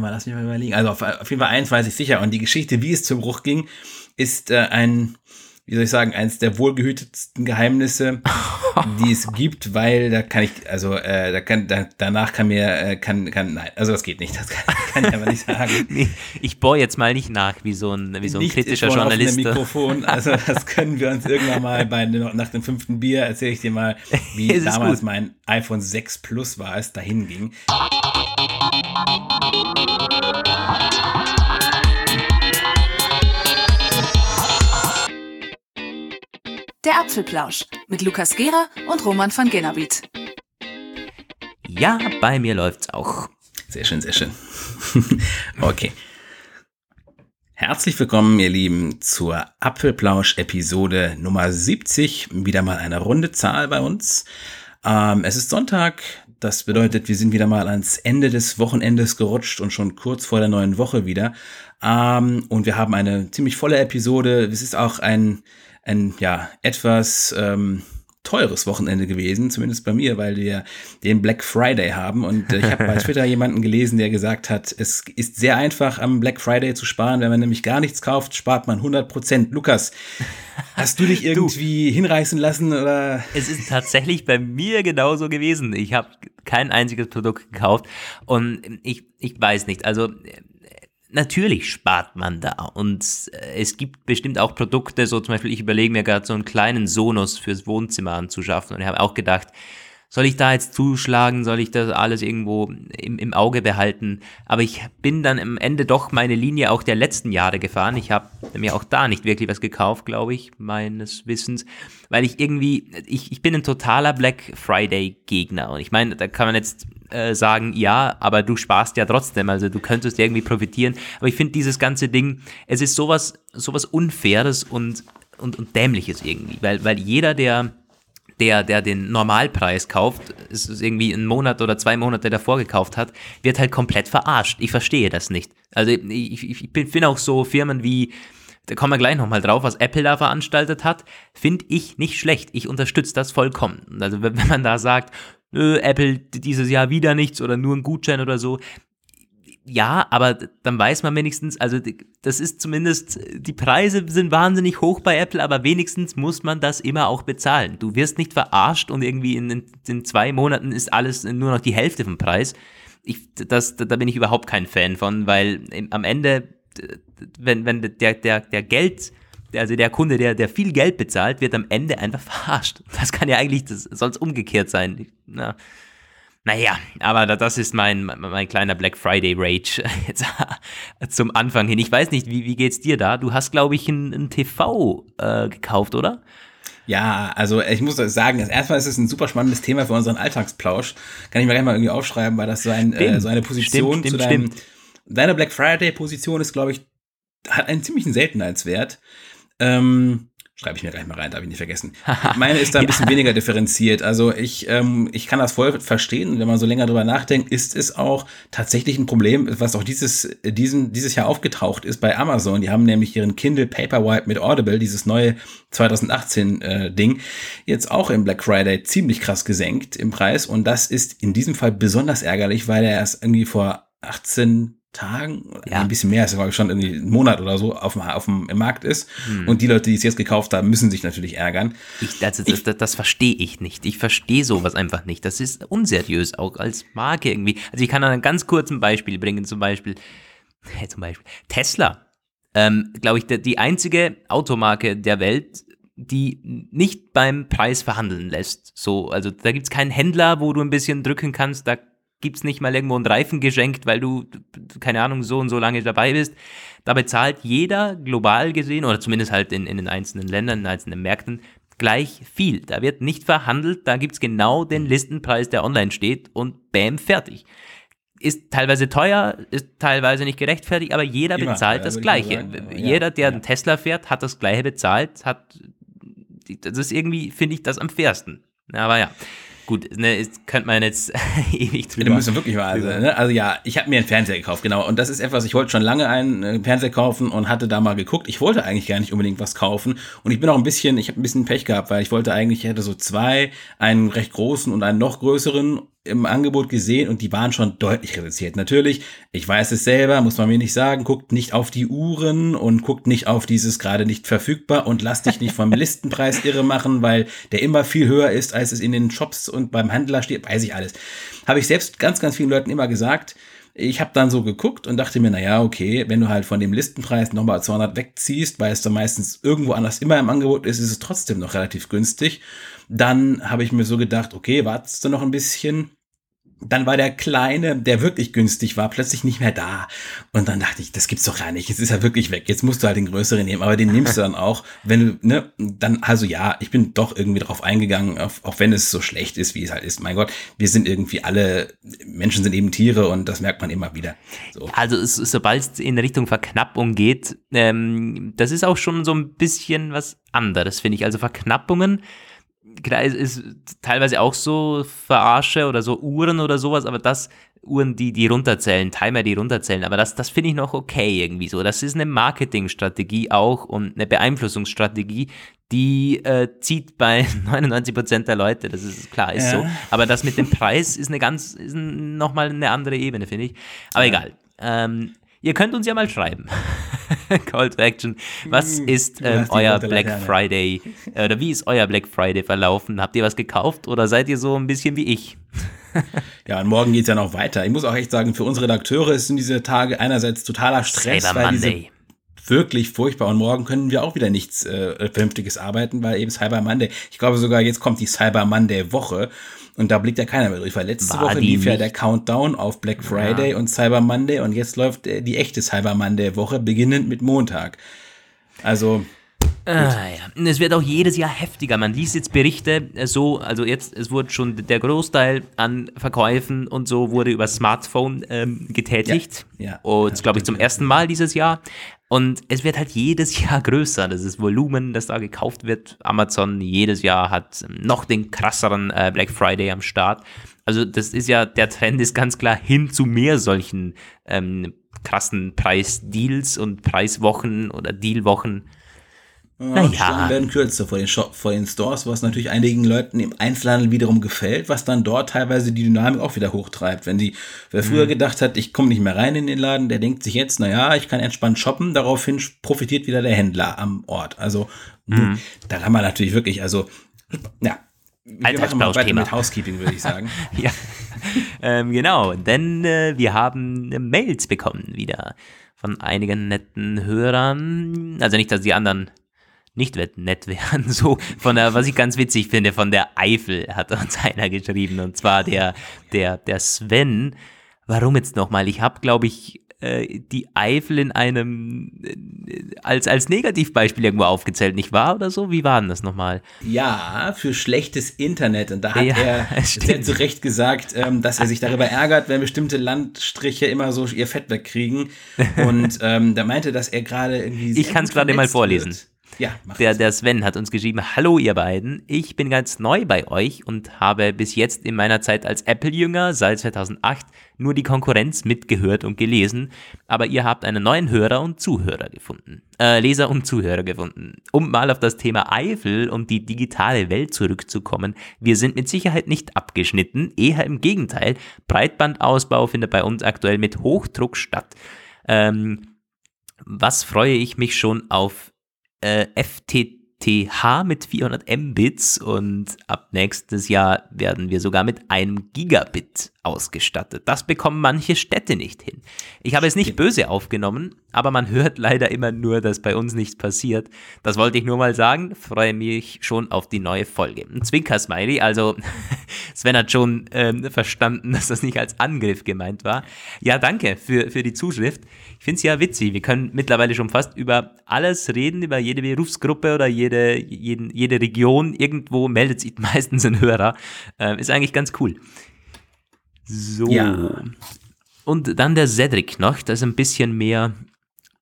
mal, lass mich mal überlegen. Also auf, auf jeden Fall eins weiß ich sicher. Und die Geschichte, wie es zum Bruch ging, ist äh, ein wie soll ich sagen, eines der wohlgehütetsten Geheimnisse, die es gibt, weil da kann ich, also äh, da kann, da, danach kann mir, äh, kann, kann, nein, also das geht nicht, das kann, kann ich aber nicht sagen. nee, ich bohre jetzt mal nicht nach, wie so ein, wie so ein nicht kritischer Journalist. Mikrofon, also das können wir uns irgendwann mal bei, nach dem fünften Bier erzähle ich dir mal, wie damals gut. mein iPhone 6 Plus war, es dahin ging. Der Apfelplausch mit Lukas Gera und Roman van Genabit. Ja, bei mir läuft's auch. Sehr schön, sehr schön. okay. Herzlich willkommen, ihr Lieben, zur Apfelplausch-Episode Nummer 70. Wieder mal eine runde Zahl bei uns. Ähm, es ist Sonntag, das bedeutet, wir sind wieder mal ans Ende des Wochenendes gerutscht und schon kurz vor der neuen Woche wieder. Ähm, und wir haben eine ziemlich volle Episode. Es ist auch ein ein ja etwas ähm, teures Wochenende gewesen, zumindest bei mir, weil wir den Black Friday haben. Und äh, ich habe bei Twitter jemanden gelesen, der gesagt hat, es ist sehr einfach, am Black Friday zu sparen. Wenn man nämlich gar nichts kauft, spart man 100 Prozent. Lukas, hast du dich irgendwie du, hinreißen lassen? Oder? Es ist tatsächlich bei mir genauso gewesen. Ich habe kein einziges Produkt gekauft und ich, ich weiß nicht. Also natürlich spart man da. Und äh, es gibt bestimmt auch Produkte, so zum Beispiel, ich überlege mir gerade so einen kleinen Sonos fürs Wohnzimmer anzuschaffen. Und ich habe auch gedacht, soll ich da jetzt zuschlagen, soll ich das alles irgendwo im, im Auge behalten? Aber ich bin dann am Ende doch meine Linie auch der letzten Jahre gefahren. Ich habe mir auch da nicht wirklich was gekauft, glaube ich, meines Wissens, weil ich irgendwie, ich, ich bin ein totaler Black Friday Gegner. Und ich meine, da kann man jetzt äh, sagen, ja, aber du sparst ja trotzdem, also du könntest irgendwie profitieren. Aber ich finde dieses ganze Ding, es ist sowas, sowas Unfaires und, und, und Dämliches irgendwie, weil, weil jeder, der der, der den Normalpreis kauft, ist irgendwie einen Monat oder zwei Monate davor gekauft hat, wird halt komplett verarscht. Ich verstehe das nicht. Also ich, ich, ich finde auch so Firmen wie, da kommen wir gleich nochmal drauf, was Apple da veranstaltet hat, finde ich nicht schlecht. Ich unterstütze das vollkommen. Also wenn man da sagt, Apple dieses Jahr wieder nichts oder nur ein Gutschein oder so, ja, aber dann weiß man wenigstens, also das ist zumindest, die Preise sind wahnsinnig hoch bei Apple, aber wenigstens muss man das immer auch bezahlen. Du wirst nicht verarscht und irgendwie in, in zwei Monaten ist alles nur noch die Hälfte vom Preis. Ich, das, da bin ich überhaupt kein Fan von, weil am Ende, wenn, wenn der, der, der Geld, also der Kunde, der, der viel Geld bezahlt, wird am Ende einfach verarscht. Das kann ja eigentlich, das soll es umgekehrt sein. Na, naja, aber das ist mein, mein kleiner Black Friday Rage jetzt zum Anfang hin. Ich weiß nicht, wie, wie geht's dir da? Du hast, glaube ich, ein, ein TV äh, gekauft, oder? Ja, also ich muss sagen, erstmal ist es ein super spannendes Thema für unseren Alltagsplausch. Kann ich mir gleich mal irgendwie aufschreiben, weil das so, ein, äh, so eine Position stimmt, stimmt, zu deinem. Stimmt. Deine Black Friday-Position ist, glaube ich, hat einen ziemlichen Seltenheitswert. Ähm, Schreibe ich mir gleich mal rein, darf ich nicht vergessen. Meine ist da ein bisschen weniger differenziert. Also ich, ähm, ich kann das voll verstehen. Wenn man so länger drüber nachdenkt, ist es auch tatsächlich ein Problem, was auch dieses, diesen, dieses Jahr aufgetaucht ist bei Amazon. Die haben nämlich ihren Kindle Paperwhite mit Audible, dieses neue 2018 äh, Ding, jetzt auch im Black Friday ziemlich krass gesenkt im Preis. Und das ist in diesem Fall besonders ärgerlich, weil er erst irgendwie vor 18 Tagen, ja. ein bisschen mehr, ist glaube ich schon irgendwie ein Monat oder so auf dem, auf dem im Markt ist. Hm. Und die Leute, die es jetzt gekauft haben, müssen sich natürlich ärgern. Ich, das, das, das, das verstehe ich nicht. Ich verstehe sowas einfach nicht. Das ist unseriös auch als Marke irgendwie. Also ich kann ein ganz kurzes Beispiel bringen, zum Beispiel, hey, zum Beispiel Tesla. Ähm, glaube ich, die einzige Automarke der Welt, die nicht beim Preis verhandeln lässt. So, also da gibt es keinen Händler, wo du ein bisschen drücken kannst, da gibt es nicht mal irgendwo einen Reifen geschenkt, weil du, keine Ahnung, so und so lange dabei bist. Da bezahlt jeder global gesehen, oder zumindest halt in, in den einzelnen Ländern, in den einzelnen Märkten, gleich viel. Da wird nicht verhandelt, da gibt es genau den Listenpreis, der online steht und bam, fertig. Ist teilweise teuer, ist teilweise nicht gerechtfertigt, aber jeder Immer, bezahlt das Gleiche. Sagen, ja, jeder, der ja. einen Tesla fährt, hat das Gleiche bezahlt, hat, das ist irgendwie, finde ich, das am fairsten. Aber ja. Gut, ne, könnte man jetzt ewig drüber. Ja, müssen wirklich mal, also, ne? also ja, ich habe mir einen Fernseher gekauft, genau. Und das ist etwas, ich wollte schon lange einen äh, Fernseher kaufen und hatte da mal geguckt. Ich wollte eigentlich gar nicht unbedingt was kaufen. Und ich bin auch ein bisschen, ich habe ein bisschen Pech gehabt, weil ich wollte eigentlich, ich hätte so zwei, einen recht großen und einen noch größeren im Angebot gesehen und die waren schon deutlich reduziert. Natürlich, ich weiß es selber, muss man mir nicht sagen, guckt nicht auf die Uhren und guckt nicht auf dieses gerade nicht verfügbar und lass dich nicht vom Listenpreis irre machen, weil der immer viel höher ist, als es in den Shops und beim Händler steht, weiß ich alles. Habe ich selbst ganz, ganz vielen Leuten immer gesagt. Ich habe dann so geguckt und dachte mir, na ja, okay, wenn du halt von dem Listenpreis nochmal 200 wegziehst, weil es dann meistens irgendwo anders immer im Angebot ist, ist es trotzdem noch relativ günstig. Dann habe ich mir so gedacht, okay, wartest du noch ein bisschen dann war der Kleine, der wirklich günstig war, plötzlich nicht mehr da. Und dann dachte ich, das gibt's doch gar nicht. Jetzt ist er wirklich weg. Jetzt musst du halt den größeren nehmen. Aber den nimmst du dann auch, wenn du, ne, dann, also ja, ich bin doch irgendwie drauf eingegangen, auf, auch wenn es so schlecht ist, wie es halt ist. Mein Gott, wir sind irgendwie alle, Menschen sind eben Tiere und das merkt man immer wieder. So. Also, es, sobald es in Richtung Verknappung geht, ähm, das ist auch schon so ein bisschen was anderes, finde ich. Also Verknappungen, klar, ist, ist teilweise auch so Verarsche oder so Uhren oder sowas, aber das, Uhren, die, die runterzählen, Timer, die runterzählen, aber das, das finde ich noch okay irgendwie so. Das ist eine Marketingstrategie auch und eine Beeinflussungsstrategie, die äh, zieht bei 99% der Leute, das ist klar, ist ja. so. Aber das mit dem Preis ist eine ganz, ist nochmal eine andere Ebene, finde ich. Aber ja. egal. Ähm, Ihr könnt uns ja mal schreiben. Call to Action. Was hm, ist ähm, euer Black Friday äh, oder wie ist euer Black Friday verlaufen? Habt ihr was gekauft oder seid ihr so ein bisschen wie ich? ja, und morgen geht es ja noch weiter. Ich muss auch echt sagen, für unsere Redakteure sind diese Tage einerseits totaler Stress, Cyber weil Monday. diese wirklich furchtbar. Und morgen können wir auch wieder nichts äh, Vernünftiges arbeiten, weil eben Cyber Monday. Ich glaube sogar, jetzt kommt die Cyber Monday Woche. Und da blickt ja keiner mehr durch, weil letzte War Woche lief ja der Countdown auf Black Friday ja. und Cyber Monday und jetzt läuft äh, die echte Cyber Monday Woche, beginnend mit Montag. Also. Ah, ja. Es wird auch jedes Jahr heftiger. Man liest jetzt Berichte äh, so, also jetzt, es wurde schon der Großteil an Verkäufen und so wurde über Smartphone ähm, getätigt. Ja, ja, und glaube ich zum ersten Mal dieses Jahr. Und es wird halt jedes Jahr größer, das ist Volumen, das da gekauft wird. Amazon jedes Jahr hat noch den krasseren äh, Black Friday am Start. Also das ist ja, der Trend ist ganz klar hin zu mehr solchen ähm, krassen Preisdeals und Preiswochen oder Dealwochen. Ja, die naja. werden kürzer vor den, Shop, vor den Stores, was natürlich einigen Leuten im Einzelhandel wiederum gefällt, was dann dort teilweise die Dynamik auch wieder hochtreibt. Wenn die, wer früher mhm. gedacht hat, ich komme nicht mehr rein in den Laden, der denkt sich jetzt, naja, ich kann entspannt shoppen, daraufhin profitiert wieder der Händler am Ort. Also mhm. da kann man natürlich wirklich, also ja, wir machen mal weiter mit Housekeeping, würde ich sagen. ja, ähm, genau, denn äh, wir haben Mails bekommen wieder von einigen netten Hörern. Also nicht, dass die anderen nicht nett wären. So von der, was ich ganz witzig finde, von der Eifel hat uns einer geschrieben und zwar der, der, der Sven. Warum jetzt nochmal? Ich habe, glaube ich, äh, die Eifel in einem äh, als, als Negativbeispiel irgendwo aufgezählt, nicht wahr oder so? Wie war denn das nochmal? Ja, für schlechtes Internet. Und da hat ja, er sehr zu Recht gesagt, ähm, dass er sich darüber ärgert, wenn bestimmte Landstriche immer so ihr Fett wegkriegen. Und ähm, da meinte, dass er gerade irgendwie. Ich kann es gerade mal vorlesen. Wird. Ja, der, der Sven hat uns geschrieben, hallo ihr beiden, ich bin ganz neu bei euch und habe bis jetzt in meiner Zeit als Apple-Jünger seit 2008 nur die Konkurrenz mitgehört und gelesen, aber ihr habt einen neuen Hörer und Zuhörer gefunden, äh, Leser und Zuhörer gefunden. Um mal auf das Thema Eifel und die digitale Welt zurückzukommen, wir sind mit Sicherheit nicht abgeschnitten, eher im Gegenteil, Breitbandausbau findet bei uns aktuell mit Hochdruck statt. Ähm, was freue ich mich schon auf äh, FTTH mit 400 Mbits und ab nächstes Jahr werden wir sogar mit einem Gigabit ausgestattet. Das bekommen manche Städte nicht hin. Ich habe es nicht böse aufgenommen, aber man hört leider immer nur, dass bei uns nichts passiert. Das wollte ich nur mal sagen. Freue mich schon auf die neue Folge. Ein Zwinker-Smiley, also Sven hat schon ähm, verstanden, dass das nicht als Angriff gemeint war. Ja, danke für, für die Zuschrift. Ich finde es ja witzig. Wir können mittlerweile schon fast über alles reden, über jede Berufsgruppe oder jede, jeden, jede Region. Irgendwo meldet sich meistens ein Hörer. Ähm, ist eigentlich ganz cool. So. Ja. Und dann der Cedric noch, das ist ein bisschen mehr,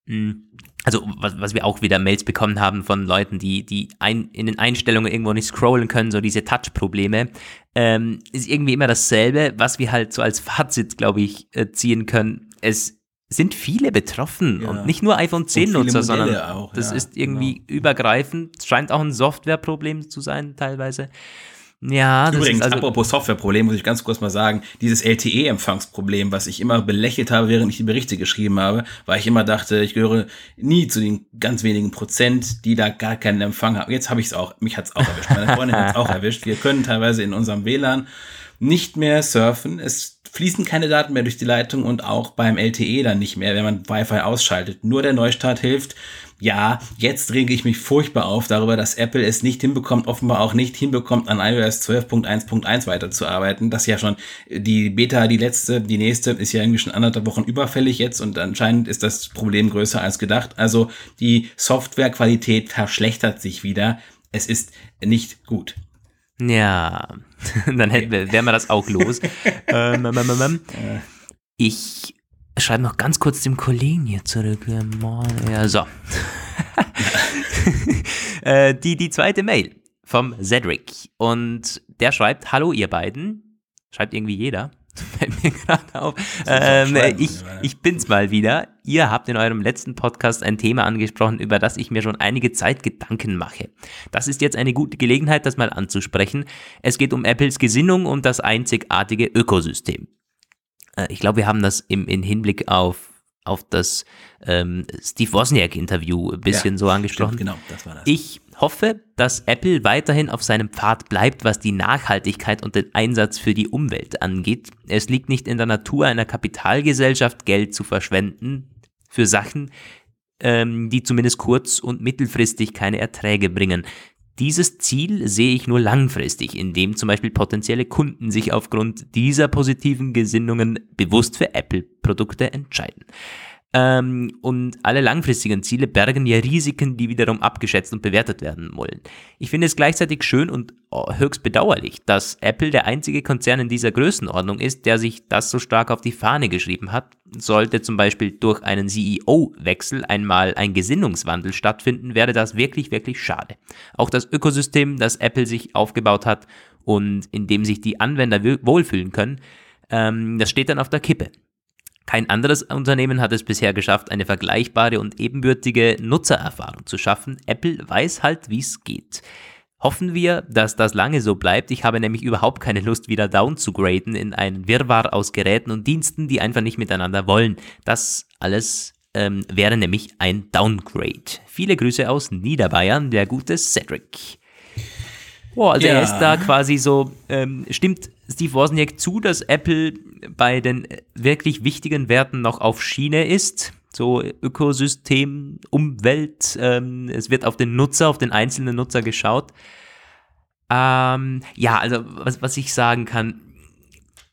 hm, also was, was wir auch wieder Mails bekommen haben von Leuten, die, die ein, in den Einstellungen irgendwo nicht scrollen können, so diese Touch-Probleme, ähm, ist irgendwie immer dasselbe, was wir halt so als Fazit, glaube ich, äh, ziehen können. Es sind viele betroffen ja. und nicht nur iPhone 10-Nutzer, sondern auch, das ja, ist irgendwie genau. übergreifend, scheint auch ein Softwareproblem zu sein teilweise. Ja, das Übrigens, ist also apropos Softwareproblem, muss ich ganz kurz mal sagen, dieses LTE-Empfangsproblem, was ich immer belächelt habe, während ich die Berichte geschrieben habe, weil ich immer dachte, ich gehöre nie zu den ganz wenigen Prozent, die da gar keinen Empfang haben. Jetzt habe ich es auch, mich hat es auch erwischt, meine Freundin hat es auch erwischt. Wir können teilweise in unserem WLAN nicht mehr surfen. Es fließen keine Daten mehr durch die Leitung und auch beim LTE dann nicht mehr, wenn man Wi-Fi ausschaltet. Nur der Neustart hilft ja, jetzt rege ich mich furchtbar auf darüber, dass Apple es nicht hinbekommt, offenbar auch nicht hinbekommt, an iOS 12.1.1 weiterzuarbeiten. Das ist ja schon die Beta, die letzte, die nächste ist ja irgendwie schon anderthalb Wochen überfällig jetzt und anscheinend ist das Problem größer als gedacht. Also die Softwarequalität verschlechtert sich wieder. Es ist nicht gut. Ja, dann hätten wir, wären wir das auch los. ähm, ähm, ähm, ähm. ich schreibe noch ganz kurz dem Kollegen hier zurück. Ja, so. Äh, die, die zweite Mail vom Cedric. Und der schreibt: Hallo, ihr beiden. Schreibt irgendwie jeder. Fällt mir gerade auf. Ähm, ich, ich bin's mal wieder. Ihr habt in eurem letzten Podcast ein Thema angesprochen, über das ich mir schon einige Zeit Gedanken mache. Das ist jetzt eine gute Gelegenheit, das mal anzusprechen. Es geht um Apples Gesinnung und das einzigartige Ökosystem. Äh, ich glaube, wir haben das im, im Hinblick auf auf das ähm, Steve Wozniak-Interview ein bisschen ja, so angesprochen. Stimmt, genau, das war das. Ich hoffe, dass Apple weiterhin auf seinem Pfad bleibt, was die Nachhaltigkeit und den Einsatz für die Umwelt angeht. Es liegt nicht in der Natur einer Kapitalgesellschaft, Geld zu verschwenden für Sachen, ähm, die zumindest kurz- und mittelfristig keine Erträge bringen. Dieses Ziel sehe ich nur langfristig, indem zum Beispiel potenzielle Kunden sich aufgrund dieser positiven Gesinnungen bewusst für Apple-Produkte entscheiden. Ähm, und alle langfristigen Ziele bergen ja Risiken, die wiederum abgeschätzt und bewertet werden wollen. Ich finde es gleichzeitig schön und höchst bedauerlich, dass Apple der einzige Konzern in dieser Größenordnung ist, der sich das so stark auf die Fahne geschrieben hat. Sollte zum Beispiel durch einen CEO-Wechsel einmal ein Gesinnungswandel stattfinden, wäre das wirklich, wirklich schade. Auch das Ökosystem, das Apple sich aufgebaut hat und in dem sich die Anwender wohlfühlen können, ähm, das steht dann auf der Kippe. Kein anderes Unternehmen hat es bisher geschafft, eine vergleichbare und ebenbürtige Nutzererfahrung zu schaffen. Apple weiß halt, wie es geht. Hoffen wir, dass das lange so bleibt. Ich habe nämlich überhaupt keine Lust, wieder down zu graden in einen Wirrwarr aus Geräten und Diensten, die einfach nicht miteinander wollen. Das alles ähm, wäre nämlich ein Downgrade. Viele Grüße aus Niederbayern, der gute Cedric. Boah, also ja. er ist da quasi so, ähm, stimmt Steve Wozniak zu, dass Apple bei den wirklich wichtigen Werten noch auf Schiene ist? So Ökosystem, Umwelt, ähm, es wird auf den Nutzer, auf den einzelnen Nutzer geschaut. Ähm, ja, also was, was ich sagen kann,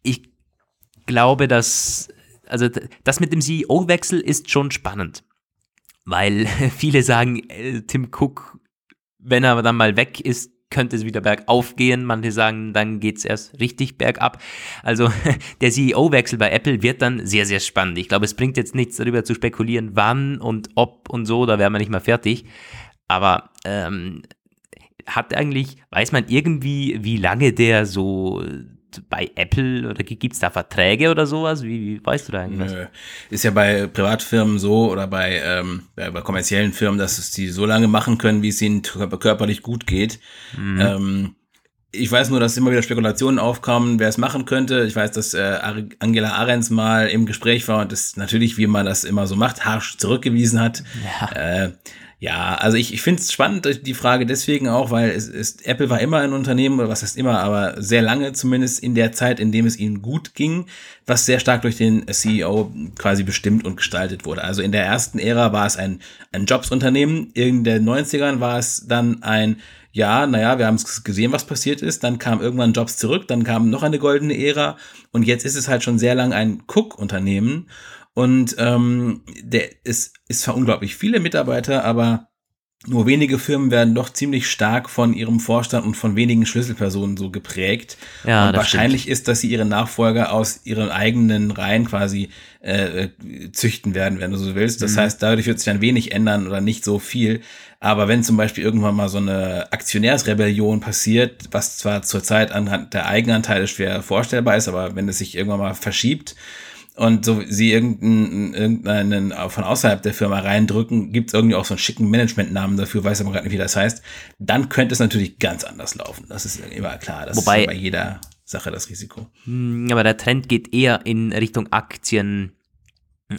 ich glaube, dass, also das mit dem CEO-Wechsel ist schon spannend, weil viele sagen, äh, Tim Cook, wenn er dann mal weg ist, könnte es wieder bergauf gehen. Manche sagen, dann geht es erst richtig bergab. Also der CEO-Wechsel bei Apple wird dann sehr, sehr spannend. Ich glaube, es bringt jetzt nichts darüber zu spekulieren, wann und ob und so, da wären wir nicht mal fertig. Aber ähm, hat eigentlich, weiß man irgendwie, wie lange der so bei Apple oder gibt es da Verträge oder sowas? Wie, wie weißt du da eigentlich? Nö. Ist ja bei Privatfirmen so oder bei, ähm, bei, bei, kommerziellen Firmen, dass es die so lange machen können, wie es ihnen körperlich gut geht. Mhm. Ähm, ich weiß nur, dass immer wieder Spekulationen aufkamen, wer es machen könnte. Ich weiß, dass äh, Angela Ahrens mal im Gespräch war und das natürlich, wie man das immer so macht, harsch zurückgewiesen hat. Ja. Äh, ja, also ich, ich finde es spannend, die Frage deswegen auch, weil es ist, Apple war immer ein Unternehmen, oder was heißt immer, aber sehr lange zumindest in der Zeit, in dem es ihnen gut ging, was sehr stark durch den CEO quasi bestimmt und gestaltet wurde. Also in der ersten Ära war es ein, ein Jobsunternehmen, in den 90ern war es dann ein ja, naja, wir haben gesehen, was passiert ist. Dann kam irgendwann Jobs zurück, dann kam noch eine goldene Ära und jetzt ist es halt schon sehr lang ein Cook-Unternehmen. Und ähm, der ist, ist zwar unglaublich viele Mitarbeiter, aber nur wenige Firmen werden doch ziemlich stark von ihrem Vorstand und von wenigen Schlüsselpersonen so geprägt. Ja, und wahrscheinlich stimmt. ist, dass sie ihre Nachfolger aus ihren eigenen Reihen quasi äh, züchten werden, wenn du so willst. Das mhm. heißt, dadurch wird sich dann wenig ändern oder nicht so viel. Aber wenn zum Beispiel irgendwann mal so eine Aktionärsrebellion passiert, was zwar zurzeit anhand der Eigenanteile schwer vorstellbar ist, aber wenn es sich irgendwann mal verschiebt, und so sie irgendeinen, irgendeinen von außerhalb der Firma reindrücken, gibt es irgendwie auch so einen schicken Managementnamen dafür, weiß aber gerade nicht, wie das heißt, dann könnte es natürlich ganz anders laufen. Das ist immer klar. Das Wobei, ist bei jeder Sache das Risiko. Hm, aber der Trend geht eher in Richtung Aktien.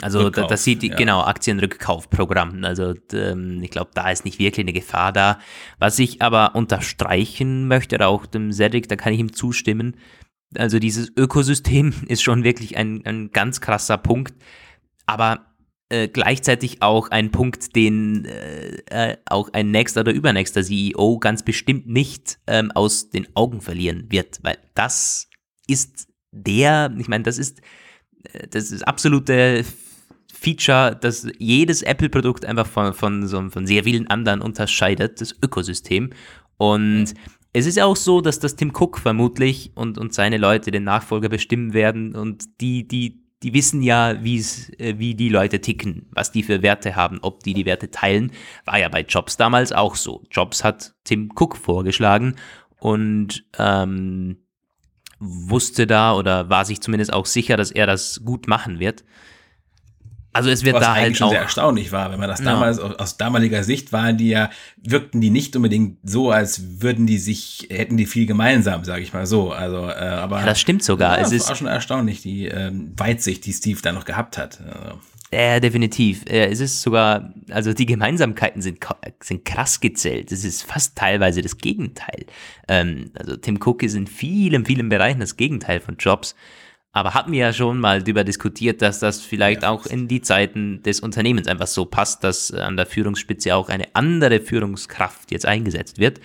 Also Rückkauf, das sieht ja. genau Aktienrückkaufprogramm. Also ähm, ich glaube, da ist nicht wirklich eine Gefahr da. Was ich aber unterstreichen möchte, auch dem Cedric, da kann ich ihm zustimmen, also dieses Ökosystem ist schon wirklich ein, ein ganz krasser Punkt, aber äh, gleichzeitig auch ein Punkt, den äh, äh auch ein nächster oder übernächster CEO ganz bestimmt nicht ähm, aus den Augen verlieren wird, weil das ist der, ich meine, das ist äh, das ist absolute Feature, das jedes Apple-Produkt einfach von, von, so, von sehr vielen anderen unterscheidet, das Ökosystem. Und es ist auch so, dass das Tim Cook vermutlich und, und seine Leute den Nachfolger bestimmen werden und die, die, die wissen ja, wie's, äh, wie die Leute ticken, was die für Werte haben, ob die die Werte teilen. War ja bei Jobs damals auch so. Jobs hat Tim Cook vorgeschlagen und ähm, wusste da oder war sich zumindest auch sicher, dass er das gut machen wird. Also es wird Was da halt schon auch sehr erstaunlich war, wenn man das damals ja. aus damaliger Sicht waren die ja wirkten die nicht unbedingt so, als würden die sich hätten die viel gemeinsam, sage ich mal so. Also äh, aber ja, das stimmt sogar. Ja, es ist auch schon erstaunlich die ähm, Weitsicht, die Steve da noch gehabt hat. Also. Ja, definitiv. Es ist sogar, also die Gemeinsamkeiten sind, sind krass gezählt. Es ist fast teilweise das Gegenteil. Ähm, also Tim Cook ist in vielen, vielen Bereichen das Gegenteil von Jobs. Aber hatten wir ja schon mal darüber diskutiert, dass das vielleicht auch in die Zeiten des Unternehmens einfach so passt, dass an der Führungsspitze auch eine andere Führungskraft jetzt eingesetzt wird.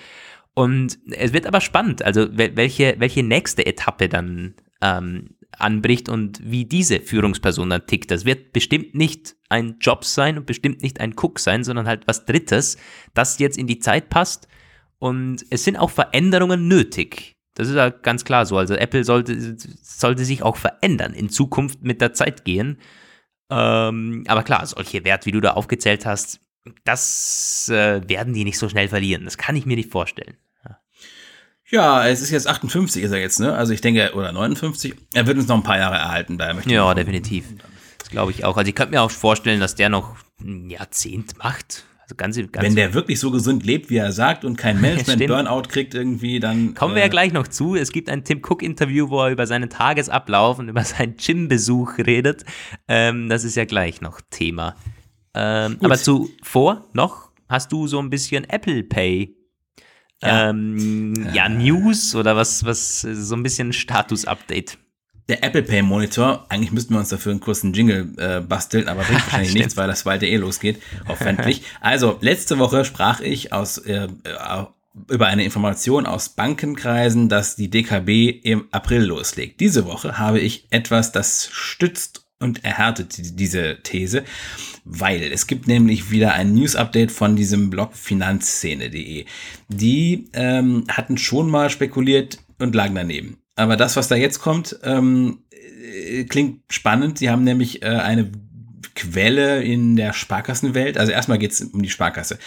Und es wird aber spannend, also welche, welche nächste Etappe dann ähm, anbricht und wie diese Führungsperson dann tickt. Das wird bestimmt nicht ein Job sein und bestimmt nicht ein Cook sein, sondern halt was Drittes, das jetzt in die Zeit passt. Und es sind auch Veränderungen nötig. Das ist ja ganz klar so. Also Apple sollte, sollte sich auch verändern, in Zukunft mit der Zeit gehen. Ähm, aber klar, solche Werte, wie du da aufgezählt hast, das äh, werden die nicht so schnell verlieren. Das kann ich mir nicht vorstellen. Ja. ja, es ist jetzt 58 ist er jetzt, ne? Also ich denke, oder 59. Er wird uns noch ein paar Jahre erhalten bleiben. Ja, definitiv. Das glaube ich auch. Also ich könnte mir auch vorstellen, dass der noch ein Jahrzehnt macht. Also ganz, ganz Wenn der wirklich so gesund lebt, wie er sagt und kein Management-Burnout kriegt irgendwie, dann. Kommen wir ja äh, gleich noch zu. Es gibt ein Tim Cook-Interview, wo er über seinen Tagesablauf und über seinen Gym-Besuch redet. Ähm, das ist ja gleich noch Thema. Ähm, aber zuvor noch hast du so ein bisschen Apple Pay ja. Ähm, ja, News oder was, was, so ein bisschen Status-Update der Apple Pay Monitor, eigentlich müssten wir uns dafür einen kurzen Jingle äh, basteln, aber bringt wahrscheinlich nichts, weil das bald eh losgeht, hoffentlich. also, letzte Woche sprach ich aus, äh, äh, über eine Information aus Bankenkreisen, dass die DKB im April loslegt. Diese Woche habe ich etwas, das stützt und erhärtet diese These, weil es gibt nämlich wieder ein News-Update von diesem Blog finanzszene.de. Die ähm, hatten schon mal spekuliert und lagen daneben. Aber das, was da jetzt kommt, ähm, äh, klingt spannend. Sie haben nämlich äh, eine Quelle in der Sparkassenwelt. Also erstmal geht es um die Sparkasse.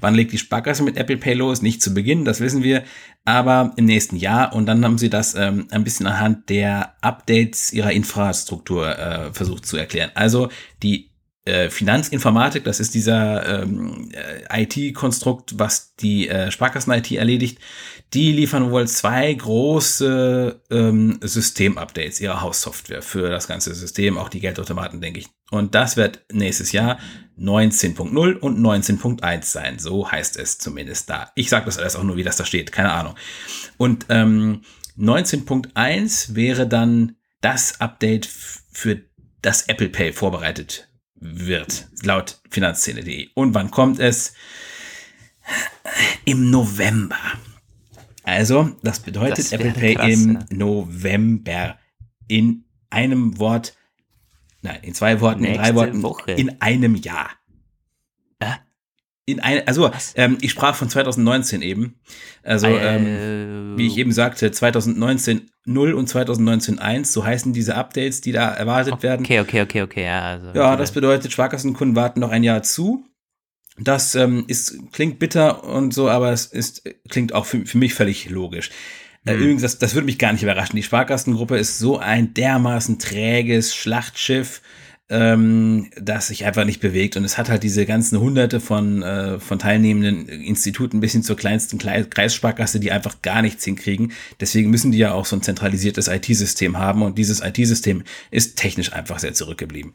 Wann legt die Sparkasse mit Apple Pay los? Nicht zu Beginn, das wissen wir, aber im nächsten Jahr. Und dann haben sie das ähm, ein bisschen anhand der Updates ihrer Infrastruktur äh, versucht zu erklären. Also die äh, Finanzinformatik, das ist dieser ähm, äh, IT-Konstrukt, was die äh, Sparkassen-IT erledigt, die liefern wohl zwei große ähm, System-Updates ihrer Haussoftware für das ganze System, auch die Geldautomaten, denke ich. Und das wird nächstes Jahr 19.0 und 19.1 sein. So heißt es zumindest da. Ich sage das alles auch nur, wie das da steht, keine Ahnung. Und ähm, 19.1 wäre dann das Update für das Apple Pay vorbereitet wird, laut Finanzszene.de. Und wann kommt es? Im November. Also, das bedeutet das Apple Pay krass, im. November. In einem Wort, nein, in zwei Worten, Nächste in drei Worten, Woche. in einem Jahr. Äh? In ein, also, ähm, ich sprach von 2019 eben. Also, ähm, wie ich eben sagte, 2019 0 und 2019 1, so heißen diese Updates, die da erwartet okay, werden. Okay, okay, okay, okay. Ja, also, ja das bedeutet, Sparkassenkunden warten noch ein Jahr zu. Das ähm, ist, klingt bitter und so, aber es ist, klingt auch für, für mich völlig logisch. Äh, mhm. Übrigens, das, das würde mich gar nicht überraschen. Die Sparkassengruppe ist so ein dermaßen träges Schlachtschiff, ähm, das sich einfach nicht bewegt. Und es hat halt diese ganzen Hunderte von, äh, von teilnehmenden Instituten bis hin zur kleinsten Kreissparkasse, die einfach gar nichts hinkriegen. Deswegen müssen die ja auch so ein zentralisiertes IT-System haben. Und dieses IT-System ist technisch einfach sehr zurückgeblieben.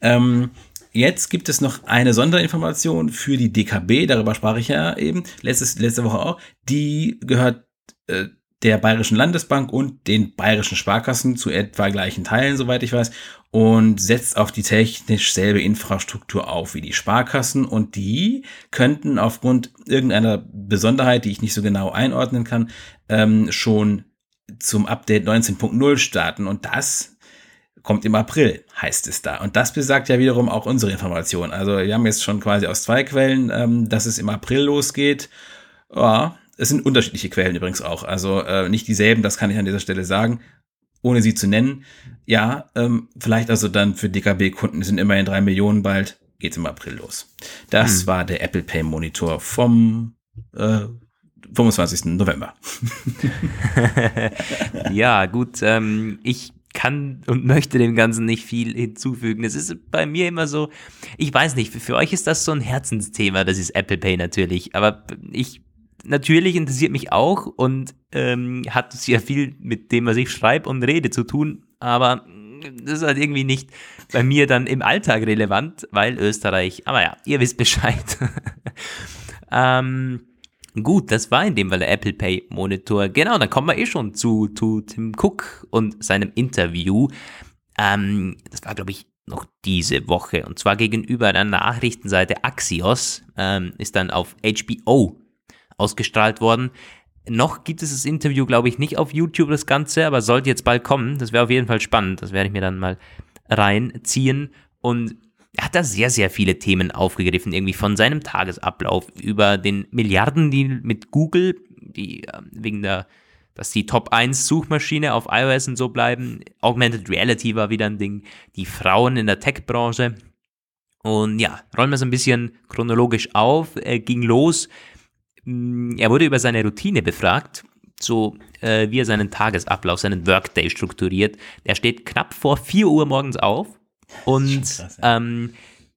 Ähm, Jetzt gibt es noch eine Sonderinformation für die DKB, darüber sprach ich ja eben letztes, letzte Woche auch. Die gehört äh, der Bayerischen Landesbank und den Bayerischen Sparkassen zu etwa gleichen Teilen, soweit ich weiß, und setzt auf die technisch selbe Infrastruktur auf wie die Sparkassen und die könnten aufgrund irgendeiner Besonderheit, die ich nicht so genau einordnen kann, ähm, schon zum Update 19.0 starten und das kommt im April, heißt es da. Und das besagt ja wiederum auch unsere Information. Also wir haben jetzt schon quasi aus zwei Quellen, ähm, dass es im April losgeht. Ja, es sind unterschiedliche Quellen übrigens auch. Also äh, nicht dieselben, das kann ich an dieser Stelle sagen, ohne sie zu nennen. Ja, ähm, vielleicht also dann für DKB-Kunden sind immerhin drei Millionen bald, geht's im April los. Das hm. war der Apple Pay Monitor vom äh, 25. November. ja, gut. Ähm, ich kann und möchte dem Ganzen nicht viel hinzufügen. Es ist bei mir immer so, ich weiß nicht, für euch ist das so ein Herzensthema, das ist Apple Pay natürlich, aber ich natürlich interessiert mich auch und ähm, hat sehr viel mit dem, was ich schreibe und rede zu tun, aber das ist halt irgendwie nicht bei mir dann im Alltag relevant, weil Österreich, aber ja, ihr wisst Bescheid. ähm, Gut, das war in dem Fall der Apple Pay Monitor. Genau, dann kommen wir eh schon zu, zu Tim Cook und seinem Interview. Ähm, das war, glaube ich, noch diese Woche. Und zwar gegenüber der Nachrichtenseite Axios ähm, ist dann auf HBO ausgestrahlt worden. Noch gibt es das Interview, glaube ich, nicht auf YouTube, das Ganze, aber sollte jetzt bald kommen. Das wäre auf jeden Fall spannend. Das werde ich mir dann mal reinziehen. Und er hat da sehr, sehr viele Themen aufgegriffen, irgendwie von seinem Tagesablauf über den Milliardendeal mit Google, die äh, wegen der, dass die Top 1 Suchmaschine auf iOS und so bleiben. Augmented Reality war wieder ein Ding. Die Frauen in der Tech-Branche. Und ja, rollen wir es ein bisschen chronologisch auf. Er ging los. Mm, er wurde über seine Routine befragt so äh, wie er seinen Tagesablauf, seinen Workday strukturiert. Er steht knapp vor 4 Uhr morgens auf und krass, ja. ähm,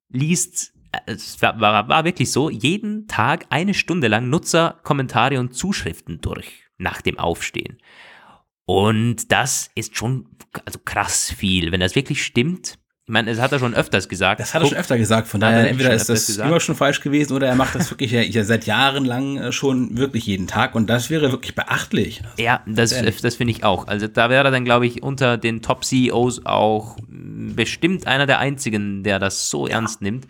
liest, es war, war, war wirklich so, jeden Tag eine Stunde lang Nutzer, Kommentare und Zuschriften durch nach dem Aufstehen. Und das ist schon also krass viel. Wenn das wirklich stimmt, ich meine, das hat er schon öfters gesagt. Das hat er schon öfter gesagt. Von daher, entweder ist das gesagt. immer schon falsch gewesen oder er macht das wirklich ja, ja, seit Jahren lang äh, schon wirklich jeden Tag und das wäre wirklich beachtlich. Ja, das, das finde ich auch. Also da wäre er dann, glaube ich, unter den Top-CEOs auch bestimmt einer der einzigen, der das so ja. ernst nimmt.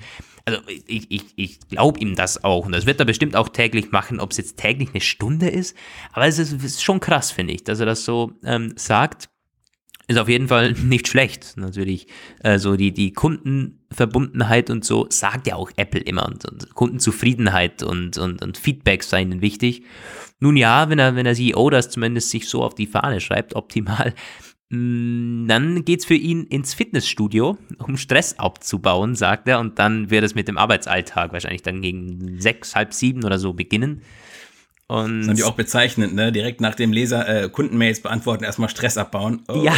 Also ich, ich, ich glaube ihm das auch und das wird er bestimmt auch täglich machen, ob es jetzt täglich eine Stunde ist. Aber es ist, es ist schon krass, finde ich, dass er das so ähm, sagt ist auf jeden Fall nicht schlecht, natürlich. Also die, die Kundenverbundenheit und so sagt ja auch Apple immer und, und Kundenzufriedenheit und, und, und Feedback seien ihnen wichtig. Nun ja, wenn er, wenn der CEO das zumindest sich so auf die Fahne schreibt, optimal, mm, dann geht's für ihn ins Fitnessstudio, um Stress abzubauen, sagt er, und dann wird es mit dem Arbeitsalltag wahrscheinlich dann gegen sechs, halb sieben oder so beginnen. Und das sind die auch bezeichnend, ne? Direkt nach dem Leser äh, Kundenmails beantworten, erstmal Stress abbauen. Oh, ja,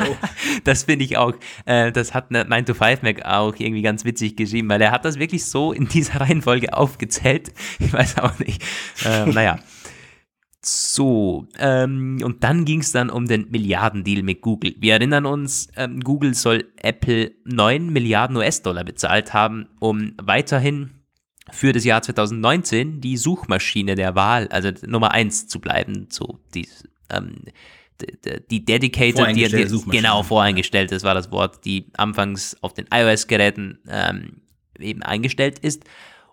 das finde ich auch. Äh, das hat 9 to 5 Mac auch irgendwie ganz witzig geschrieben, weil er hat das wirklich so in dieser Reihenfolge aufgezählt. Ich weiß auch nicht. Äh, naja. So, ähm, und dann ging es dann um den Milliardendeal mit Google. Wir erinnern uns, ähm, Google soll Apple 9 Milliarden US-Dollar bezahlt haben, um weiterhin für das Jahr 2019 die Suchmaschine der Wahl, also Nummer eins zu bleiben, so die, ähm, die, die dedicated, die, die genau voreingestellt, das war das Wort, die anfangs auf den iOS-Geräten ähm, eben eingestellt ist.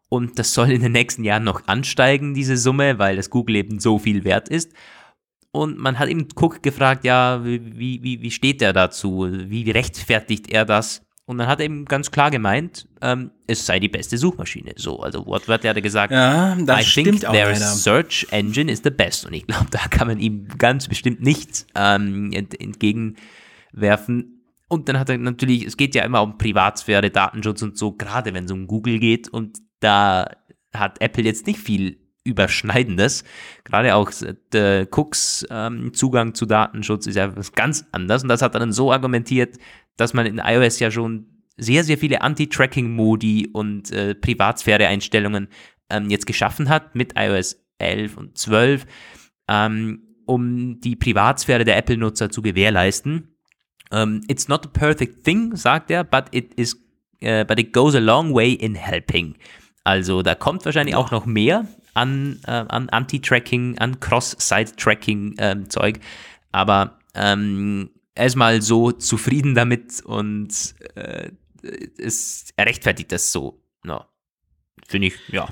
Und das soll in den nächsten Jahren noch ansteigen, diese Summe, weil das Google eben so viel wert ist. Und man hat eben Cook gefragt, ja, wie, wie, wie steht er dazu? Wie rechtfertigt er das? Und dann hat er eben ganz klar gemeint, ähm, es sei die beste Suchmaschine. So, also wortwörtlich hat er gesagt, ja, I think their search engine is the best. Und ich glaube, da kann man ihm ganz bestimmt nichts ähm, entgegenwerfen. Und dann hat er natürlich, es geht ja immer um Privatsphäre, Datenschutz und so, gerade wenn es um Google geht. Und da hat Apple jetzt nicht viel Überschneidendes. Gerade auch der Cooks ähm, Zugang zu Datenschutz ist ja was ganz anderes. Und das hat er dann so argumentiert, dass man in iOS ja schon sehr, sehr viele Anti-Tracking-Modi und äh, Privatsphäre-Einstellungen ähm, jetzt geschaffen hat mit iOS 11 und 12, ähm, um die Privatsphäre der Apple-Nutzer zu gewährleisten. Um, ähm, it's not a perfect thing, sagt er, but it is, uh, but it goes a long way in helping. Also da kommt wahrscheinlich auch noch mehr an, äh, an Anti-Tracking, an Cross-Site-Tracking-Zeug. Ähm, Aber ähm, erstmal so zufrieden damit und äh, es rechtfertigt das so. No. Finde ich, ja.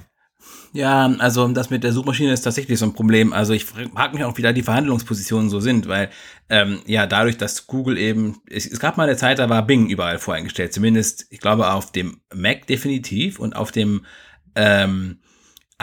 Ja, also das mit der Suchmaschine ist tatsächlich so ein Problem. Also ich frage mich auch, wie da die Verhandlungspositionen so sind, weil ähm, ja dadurch, dass Google eben, es, es, gab mal eine Zeit, da war Bing überall voreingestellt, zumindest ich glaube auf dem Mac definitiv und auf dem ähm,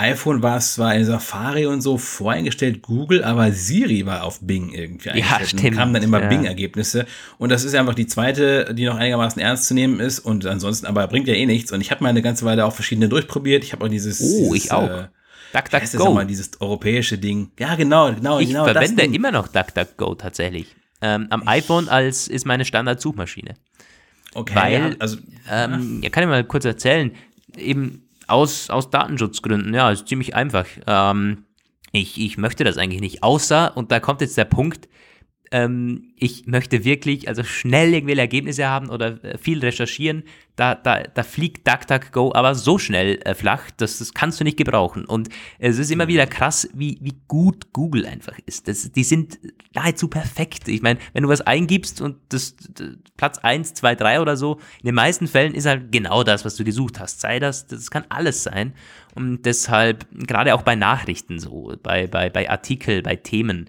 iPhone war es zwar in Safari und so voreingestellt, Google, aber Siri war auf Bing irgendwie eingestellt. Ja, stimmt. Und kamen dann immer ja. Bing-Ergebnisse. Und das ist einfach die zweite, die noch einigermaßen ernst zu nehmen ist. Und ansonsten, aber bringt ja eh nichts. Und ich habe mal eine ganze Weile auch verschiedene durchprobiert. Ich habe auch dieses. Oh, dieses, ich auch. Äh, DuckDuckGo. Mal, dieses europäische Ding. Ja, genau, genau. Ich genau, verwende immer noch DuckDuckGo tatsächlich. Ähm, am ich iPhone als ist meine Standard-Suchmaschine. Okay. Weil, ja, also, ähm, ja, kann ich mal kurz erzählen. Eben aus, aus Datenschutzgründen, ja, ist ziemlich einfach. Ähm, ich, ich möchte das eigentlich nicht, außer, und da kommt jetzt der Punkt, ähm, ich möchte wirklich also schnell irgendwelche Ergebnisse haben oder äh, viel recherchieren, da, da, da fliegt DuckDuckGo aber so schnell äh, flach, dass das kannst du nicht gebrauchen. Und es ist immer wieder krass, wie, wie gut Google einfach ist. Das, die sind nahezu perfekt. Ich meine, wenn du was eingibst und das, das Platz 1, 2, 3 oder so, in den meisten Fällen ist halt genau das, was du gesucht hast. Sei das, das kann alles sein. Und deshalb, gerade auch bei Nachrichten so, bei, bei, bei Artikel, bei Themen,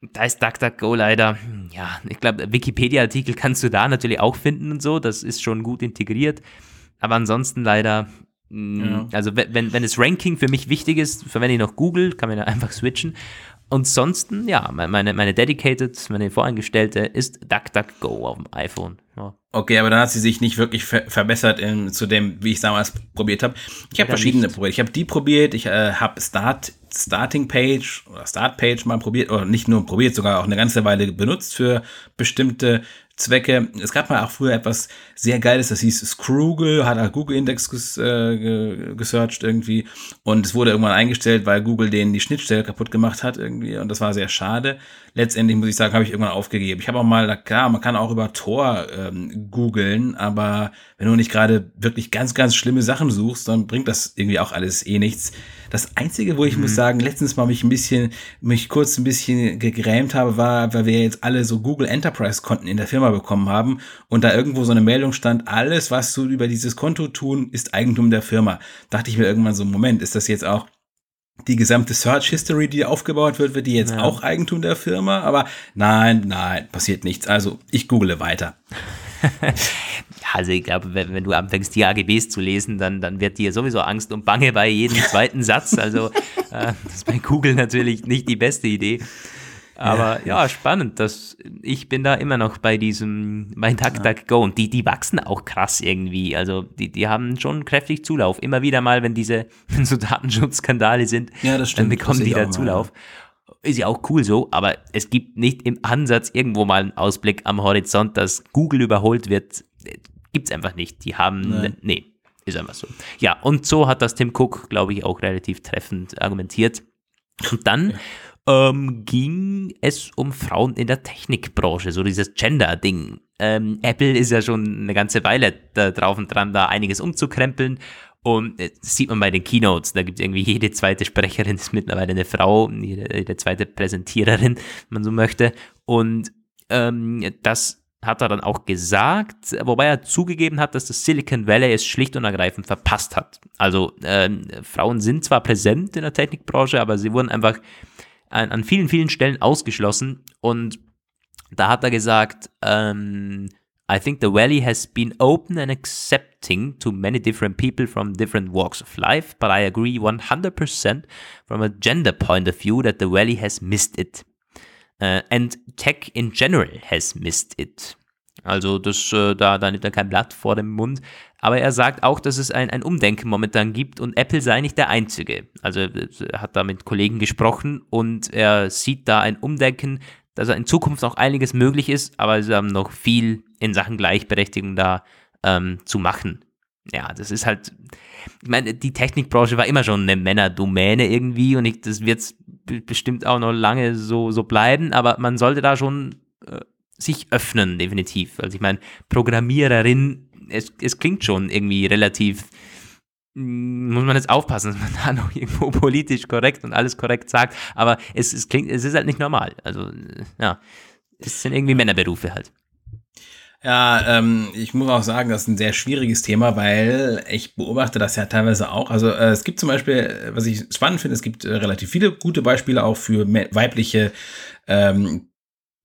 da ist DuckDuckGo leider, hm, ja, ich glaube, Wikipedia-Artikel kannst du da natürlich auch finden und so, das ist schon gut integriert. Aber ansonsten leider, hm, ja. also wenn, wenn das Ranking für mich wichtig ist, verwende ich noch Google, kann man da einfach switchen. Und ansonsten, ja, meine, meine Dedicated, meine voreingestellte ist DuckDuckGo auf dem iPhone. Ja. Okay, aber dann hat sie sich nicht wirklich ver verbessert in, zu dem, wie ich damals probiert habe. Ich habe verschiedene nicht. probiert. Ich habe die probiert, ich äh, habe Start, Starting Page oder Start Page mal probiert, oder nicht nur probiert, sogar auch eine ganze Weile benutzt für bestimmte Zwecke. Es gab mal auch früher etwas sehr Geiles, das hieß Scroogle, hat auch Google Index ges, äh, gesearched irgendwie und es wurde irgendwann eingestellt, weil Google denen die Schnittstelle kaputt gemacht hat irgendwie und das war sehr schade. Letztendlich muss ich sagen, habe ich irgendwann aufgegeben. Ich habe auch mal, klar, man kann auch über Tor ähm, googeln, aber wenn du nicht gerade wirklich ganz, ganz schlimme Sachen suchst, dann bringt das irgendwie auch alles eh nichts. Das Einzige, wo ich mhm. muss sagen, letztens mal mich ein bisschen, mich kurz ein bisschen gegrämt habe, war, weil wir jetzt alle so Google Enterprise Konten in der Firma bekommen haben und da irgendwo so eine Meldung stand, alles, was du über dieses Konto tun, ist Eigentum der Firma. Dachte ich mir irgendwann so, Moment, ist das jetzt auch die gesamte Search History, die aufgebaut wird, wird die jetzt ja. auch Eigentum der Firma? Aber nein, nein, passiert nichts. Also ich google weiter. also ich glaube, wenn, wenn, du anfängst, die AGBs zu lesen, dann, dann wird dir sowieso Angst und Bange bei jedem zweiten Satz. Also äh, das ist bei Google natürlich nicht die beste Idee. Aber ja, ja, spannend. Das, ich bin da immer noch bei diesem, bei DuckDuckGo. Und die, die wachsen auch krass irgendwie. Also die, die haben schon kräftig Zulauf. Immer wieder mal, wenn diese wenn so Datenschutzskandale sind, ja, dann bekommen die da Zulauf. Mal. Ist ja auch cool so, aber es gibt nicht im Ansatz irgendwo mal einen Ausblick am Horizont, dass Google überholt wird. Gibt's einfach nicht. Die haben, Nein. nee, ist einfach so. Ja, und so hat das Tim Cook, glaube ich, auch relativ treffend argumentiert. Und dann ähm, ging es um Frauen in der Technikbranche, so dieses Gender-Ding. Ähm, Apple ist ja schon eine ganze Weile da drauf und dran, da einiges umzukrempeln. Und das sieht man bei den Keynotes, da gibt es irgendwie jede zweite Sprecherin ist mittlerweile eine Frau, jede, jede zweite Präsentiererin, wenn man so möchte. Und ähm, das hat er dann auch gesagt, wobei er zugegeben hat, dass das Silicon Valley es schlicht und ergreifend verpasst hat. Also äh, Frauen sind zwar präsent in der Technikbranche, aber sie wurden einfach an, an vielen, vielen Stellen ausgeschlossen. Und da hat er gesagt, ähm, I think the valley has been open and accepting to many different people from different walks of life, but I agree 100% from a gender point of view that the valley has missed it. Uh, and tech in general has missed it. Also das, äh, da, da nimmt er kein Blatt vor dem Mund. Aber er sagt auch, dass es ein, ein Umdenken momentan gibt und Apple sei nicht der Einzige. Also er hat da mit Kollegen gesprochen und er sieht da ein Umdenken, dass in Zukunft noch einiges möglich ist, aber sie haben noch viel in Sachen Gleichberechtigung da ähm, zu machen. Ja, das ist halt, ich meine, die Technikbranche war immer schon eine Männerdomäne irgendwie und ich, das wird bestimmt auch noch lange so, so bleiben, aber man sollte da schon äh, sich öffnen, definitiv. Also ich meine, Programmiererin es, es klingt schon irgendwie relativ, mm, muss man jetzt aufpassen, dass man da noch irgendwo politisch korrekt und alles korrekt sagt, aber es, es klingt, es ist halt nicht normal. Also, ja, es sind irgendwie Männerberufe halt. Ja, ähm, ich muss auch sagen, das ist ein sehr schwieriges Thema, weil ich beobachte das ja teilweise auch. Also äh, es gibt zum Beispiel, was ich spannend finde, es gibt äh, relativ viele gute Beispiele auch für weibliche ähm,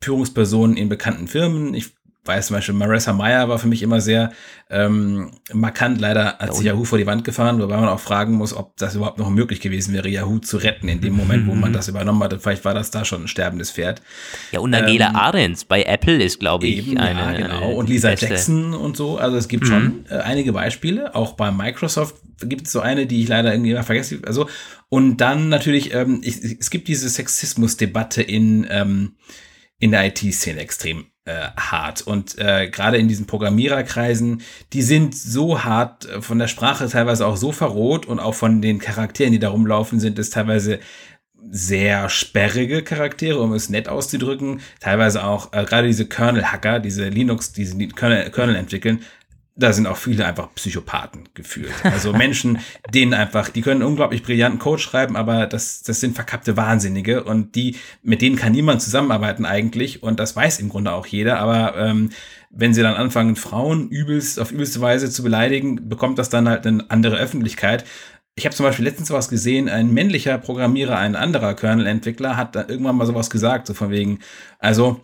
Führungspersonen in bekannten Firmen. Ich weiß zum Beispiel, Marissa Meyer war für mich immer sehr ähm, markant. Leider hat sich Yahoo vor die Wand gefahren, wobei man auch fragen muss, ob das überhaupt noch möglich gewesen wäre, Yahoo zu retten in dem Moment, wo man das übernommen hatte. Vielleicht war das da schon ein sterbendes Pferd. Ja, und Angela ähm, Ahrens bei Apple ist, glaube ich, eben, eine. Ja, genau. Eine und Lisa beste. Jackson und so. Also es gibt mhm. schon äh, einige Beispiele. Auch bei Microsoft gibt es so eine, die ich leider irgendwie immer vergesse. Also, und dann natürlich, ähm, ich, es gibt diese Sexismus-Debatte in, ähm, in der IT-Szene extrem äh, hart. Und äh, gerade in diesen Programmiererkreisen, die sind so hart, äh, von der Sprache teilweise auch so verroht und auch von den Charakteren, die da rumlaufen, sind es teilweise sehr sperrige Charaktere, um es nett auszudrücken. Teilweise auch äh, gerade diese Kernel-Hacker, diese Linux, diese Kernel, Kernel entwickeln, da sind auch viele einfach Psychopathen gefühlt. Also Menschen, denen einfach, die können unglaublich brillanten Code schreiben, aber das, das sind verkappte Wahnsinnige und die, mit denen kann niemand zusammenarbeiten eigentlich und das weiß im Grunde auch jeder, aber ähm, wenn sie dann anfangen, Frauen übelst, auf übelste Weise zu beleidigen, bekommt das dann halt eine andere Öffentlichkeit. Ich habe zum Beispiel letztens was gesehen, ein männlicher Programmierer, ein anderer Kernel-Entwickler hat da irgendwann mal sowas gesagt, so von wegen, also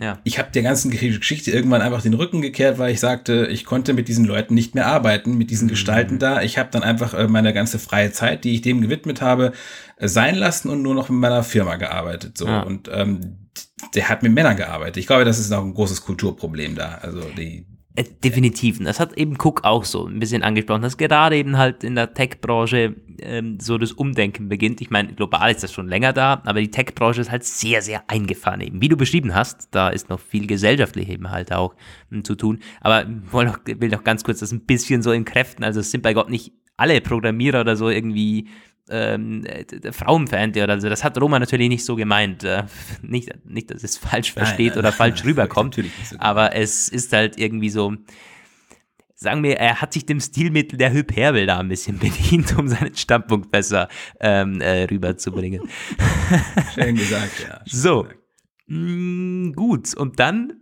ja. Ich habe der ganzen Geschichte irgendwann einfach den Rücken gekehrt, weil ich sagte, ich konnte mit diesen Leuten nicht mehr arbeiten, mit diesen mhm. Gestalten da. Ich habe dann einfach äh, meine ganze freie Zeit, die ich dem gewidmet habe, äh, sein lassen und nur noch mit meiner Firma gearbeitet. So ja. und ähm, der hat mit Männern gearbeitet. Ich glaube, das ist noch ein großes Kulturproblem da. Also die äh, definitiv. Und das hat eben Cook auch so ein bisschen angesprochen, dass gerade eben halt in der Tech-Branche ähm, so das Umdenken beginnt. Ich meine, global ist das schon länger da, aber die Tech-Branche ist halt sehr, sehr eingefahren eben. Wie du beschrieben hast, da ist noch viel gesellschaftlich eben halt auch ähm, zu tun. Aber ich will noch, will noch ganz kurz das ein bisschen so in Kräften, also es sind bei Gott nicht alle Programmierer oder so irgendwie ähm, Frauenfan, also das hat Roma natürlich nicht so gemeint. Äh, nicht, nicht, dass es falsch versteht nein, oder falsch rüberkommt, so aber es ist halt irgendwie so, sagen wir, er hat sich dem Stilmittel der Hyperbel da ein bisschen bedient, um seinen Standpunkt besser ähm, äh, rüberzubringen. Schön gesagt, ja. Schön so, gesagt. Mm, gut, und dann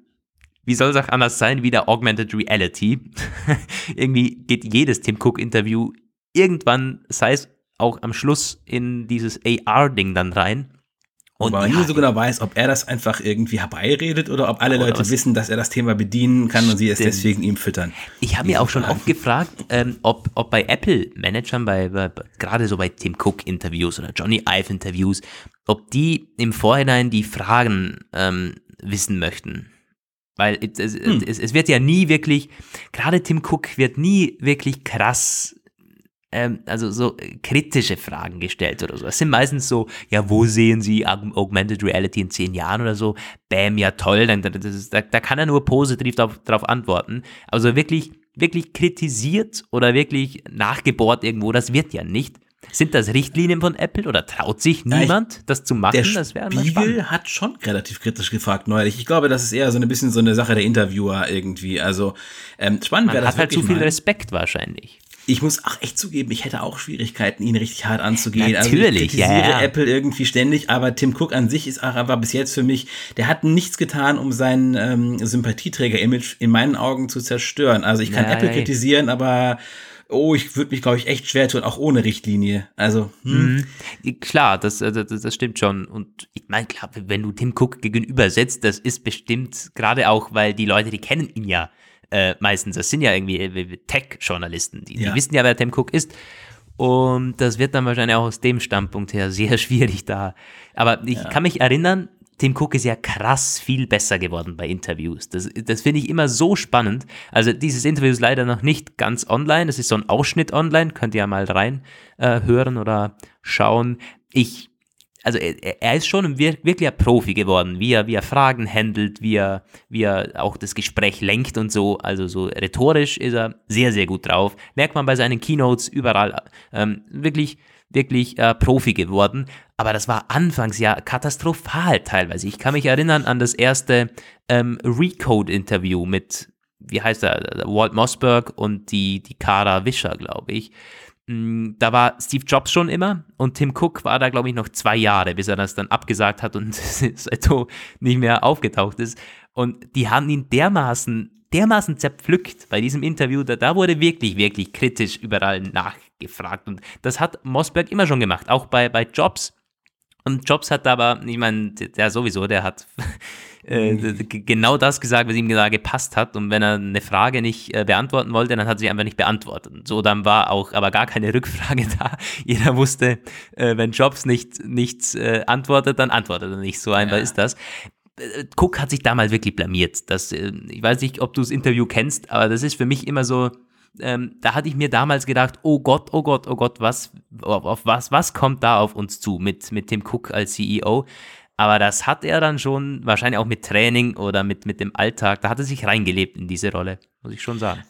wie soll es auch anders sein, wieder Augmented Reality. Irgendwie geht jedes Tim Cook-Interview irgendwann, sei es auch am Schluss in dieses AR-Ding dann rein. Und man ja, nie so genau weiß, ob er das einfach irgendwie herbeiredet oder ob alle oder Leute wissen, dass er das Thema bedienen kann und sie es deswegen ihm füttern. Ich habe mir auch schon oft gefragt, ähm, ob, ob bei Apple-Managern, bei, bei, gerade so bei Tim Cook-Interviews oder Johnny Ive-Interviews, ob die im Vorhinein die Fragen ähm, wissen möchten. Weil es, hm. es, es, wird ja nie wirklich, gerade Tim Cook wird nie wirklich krass ähm, also so kritische Fragen gestellt oder so. Es sind meistens so, ja, wo sehen Sie Augmented Reality in zehn Jahren oder so? Bäm, ja toll, dann, ist, da, da, kann er nur positiv darauf, darauf antworten. Also wirklich, wirklich kritisiert oder wirklich nachgebohrt irgendwo, das wird ja nicht. Sind das Richtlinien von Apple oder traut sich niemand, ja, ich, das zu machen? Der das Spiegel hat schon relativ kritisch gefragt neulich. Ich glaube, das ist eher so ein bisschen so eine Sache der Interviewer irgendwie. Also ähm, spannend wäre das. Hat halt zu viel mal. Respekt wahrscheinlich ich muss auch echt zugeben, ich hätte auch Schwierigkeiten, ihn richtig hart anzugehen. Natürlich, also ich kritisiere ja, ja. Apple irgendwie ständig, aber Tim Cook an sich ist auch einfach bis jetzt für mich, der hat nichts getan, um sein ähm, Sympathieträger-Image in meinen Augen zu zerstören. Also ich kann Nein. Apple kritisieren, aber oh, ich würde mich, glaube ich, echt schwer tun, auch ohne Richtlinie. Also, hm. mhm. Klar, das, das, das stimmt schon. Und ich meine, klar, wenn du Tim Cook gegenüber setzt, das ist bestimmt, gerade auch, weil die Leute, die kennen ihn ja äh, meistens. Das sind ja irgendwie äh, Tech-Journalisten, die, ja. die wissen ja, wer Tim Cook ist. Und das wird dann wahrscheinlich auch aus dem Standpunkt her sehr schwierig da. Aber ich ja. kann mich erinnern, Tim Cook ist ja krass viel besser geworden bei Interviews. Das, das finde ich immer so spannend. Also dieses Interview ist leider noch nicht ganz online. Es ist so ein Ausschnitt online. Könnt ihr ja mal rein äh, hören oder schauen. Ich, also er, er ist schon ein wirklicher Profi geworden, wie er, wie er Fragen handelt, wie er, wie er auch das Gespräch lenkt und so. Also so rhetorisch ist er sehr, sehr gut drauf. Merkt man bei seinen Keynotes überall. Ähm, wirklich wirklich äh, Profi geworden. Aber das war anfangs ja katastrophal teilweise. Ich kann mich erinnern an das erste ähm, Recode-Interview mit, wie heißt er, Walt Mossberg und die, die Cara Wischer, glaube ich. Mm, da war Steve Jobs schon immer und Tim Cook war da, glaube ich, noch zwei Jahre, bis er das dann abgesagt hat und seitdem nicht mehr aufgetaucht ist. Und die haben ihn dermaßen dermaßen zerpflückt bei diesem Interview, da, da wurde wirklich, wirklich kritisch überall nachgefragt. Und das hat Mossberg immer schon gemacht, auch bei, bei Jobs. Und Jobs hat aber, ich meine, der sowieso, der hat äh, genau das gesagt, was ihm da gepasst hat. Und wenn er eine Frage nicht äh, beantworten wollte, dann hat er sie einfach nicht beantwortet. So, dann war auch aber gar keine Rückfrage da. Jeder wusste, äh, wenn Jobs nicht, nichts antwortet, dann antwortet er nicht. So einfach ja. ist das. Cook hat sich damals wirklich blamiert. Das, ich weiß nicht, ob du das Interview kennst, aber das ist für mich immer so, ähm, da hatte ich mir damals gedacht, oh Gott, oh Gott, oh Gott, was, auf, was, was kommt da auf uns zu mit, mit Tim Cook als CEO? Aber das hat er dann schon, wahrscheinlich auch mit Training oder mit, mit dem Alltag, da hat er sich reingelebt in diese Rolle, muss ich schon sagen.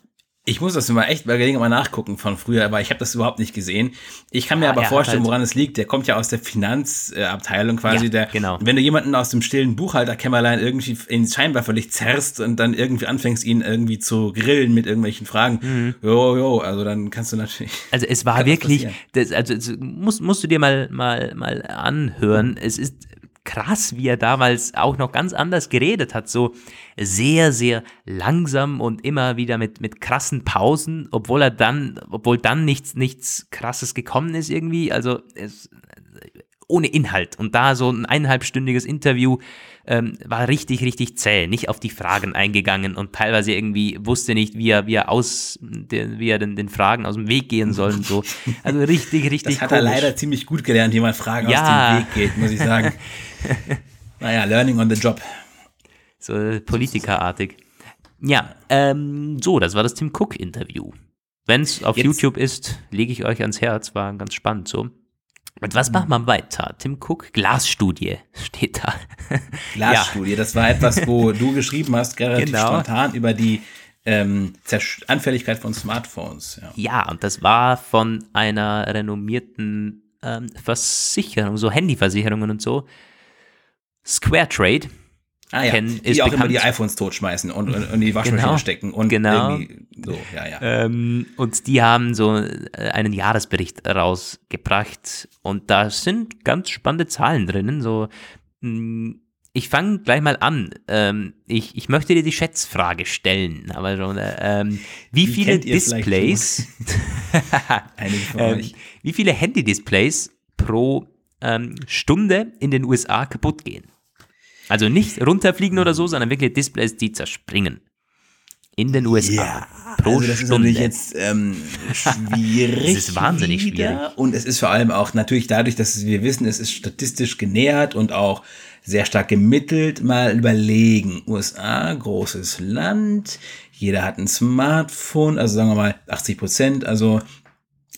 Ich muss das mal echt bei Gelegenheit mal nachgucken von früher, weil ich habe das überhaupt nicht gesehen. Ich kann mir ah, aber vorstellen, halt woran es liegt. Der kommt ja aus der Finanzabteilung quasi. Ja, der, genau. Wenn du jemanden aus dem stillen Buchhalterkämmerlein irgendwie ins Scheinwerferlicht zerrst und dann irgendwie anfängst, ihn irgendwie zu grillen mit irgendwelchen Fragen, mhm. jo, jo, also dann kannst du natürlich. Also es war wirklich, das, also musst, musst du dir mal, mal, mal anhören. Es ist krass, wie er damals auch noch ganz anders geredet hat. So sehr, sehr langsam und immer wieder mit, mit krassen Pausen, obwohl er dann, obwohl dann nichts, nichts krasses gekommen ist irgendwie. Also es, ohne Inhalt. Und da so ein eineinhalbstündiges Interview ähm, war richtig, richtig zäh, nicht auf die Fragen eingegangen und teilweise irgendwie wusste nicht, wie er, wie er aus, wie er den, den Fragen aus dem Weg gehen soll und so. Also richtig, richtig. Das hat komisch. er leider ziemlich gut gelernt, wie man Fragen ja. aus dem Weg geht, muss ich sagen. naja, learning on the job. So politikerartig. Ja, ähm, so, das war das Tim Cook-Interview. Wenn es auf Jetzt. YouTube ist, lege ich euch ans Herz, war ganz spannend so. Und was macht man weiter? Tim Cook, Glasstudie steht da. Glasstudie, ja. das war etwas, wo du geschrieben hast, relativ genau. spontan über die ähm, Anfälligkeit von Smartphones. Ja. ja, und das war von einer renommierten ähm, Versicherung, so Handyversicherungen und so. Square Trade. Ah ja, kennen, die auch bekannt. immer die iPhones totschmeißen und, und, und die Waschmaschine genau, stecken und genau. so, ja, ja. Ähm, und die haben so äh, einen Jahresbericht rausgebracht und da sind ganz spannende Zahlen drinnen, so hm, ich fange gleich mal an. Ähm, ich, ich möchte dir die Schätzfrage stellen, aber schon, ähm, wie, wie viele Displays, ähm, wie viele Handy-Displays pro ähm, Stunde in den USA kaputt gehen? Also nicht runterfliegen oder so, sondern wirklich Displays, die zerspringen. In den USA. Ja, pro also das Stunde. ist natürlich jetzt ähm, schwierig. das ist wahnsinnig schwierig. Und es ist vor allem auch natürlich dadurch, dass wir wissen, es ist statistisch genähert und auch sehr stark gemittelt, mal überlegen. USA, großes Land, jeder hat ein Smartphone, also sagen wir mal 80 Prozent, also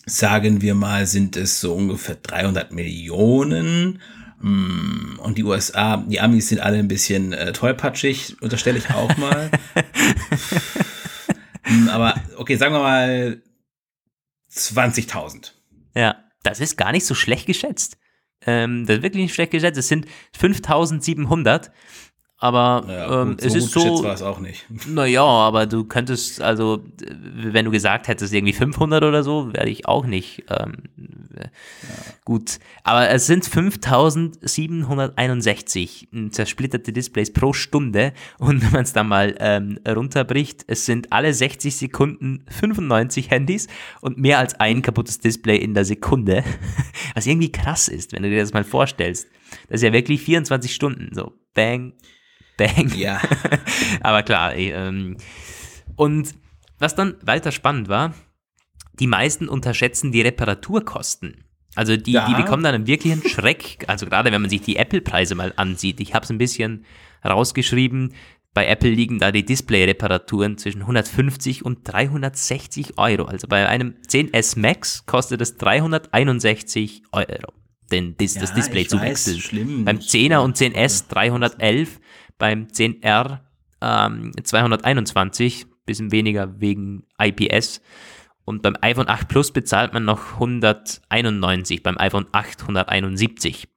sagen wir mal, sind es so ungefähr 300 Millionen und die USA, die Amis sind alle ein bisschen äh, tollpatschig, unterstelle ich auch mal. Hm, aber okay, sagen wir mal 20.000. Ja, das ist gar nicht so schlecht geschätzt. Ähm, das ist wirklich nicht schlecht geschätzt. Es sind 5.700 aber ja, ähm, es ist so. war es auch nicht. Naja, aber du könntest, also, wenn du gesagt hättest, irgendwie 500 oder so, werde ich auch nicht ähm, ja. gut. Aber es sind 5761 zersplitterte Displays pro Stunde. Und wenn man es dann mal ähm, runterbricht, es sind alle 60 Sekunden 95 Handys und mehr als ein kaputtes Display in der Sekunde. Was irgendwie krass ist, wenn du dir das mal vorstellst. Das ist ja wirklich 24 Stunden. So, bang, Bang. Ja. Aber klar, ähm, und was dann weiter spannend war, die meisten unterschätzen die Reparaturkosten. Also die, ja. die bekommen dann einen wirklichen Schreck. Also gerade wenn man sich die Apple-Preise mal ansieht. Ich habe es ein bisschen rausgeschrieben. Bei Apple liegen da die Display-Reparaturen zwischen 150 und 360 Euro. Also bei einem 10S Max kostet es 361 Euro, denn das, ja, das Display zu wechseln. Schlimm. Beim 10er und 10S 311, beim 10R ähm, 221, bisschen weniger wegen IPS. Und beim iPhone 8 Plus bezahlt man noch 191, beim iPhone 8 171.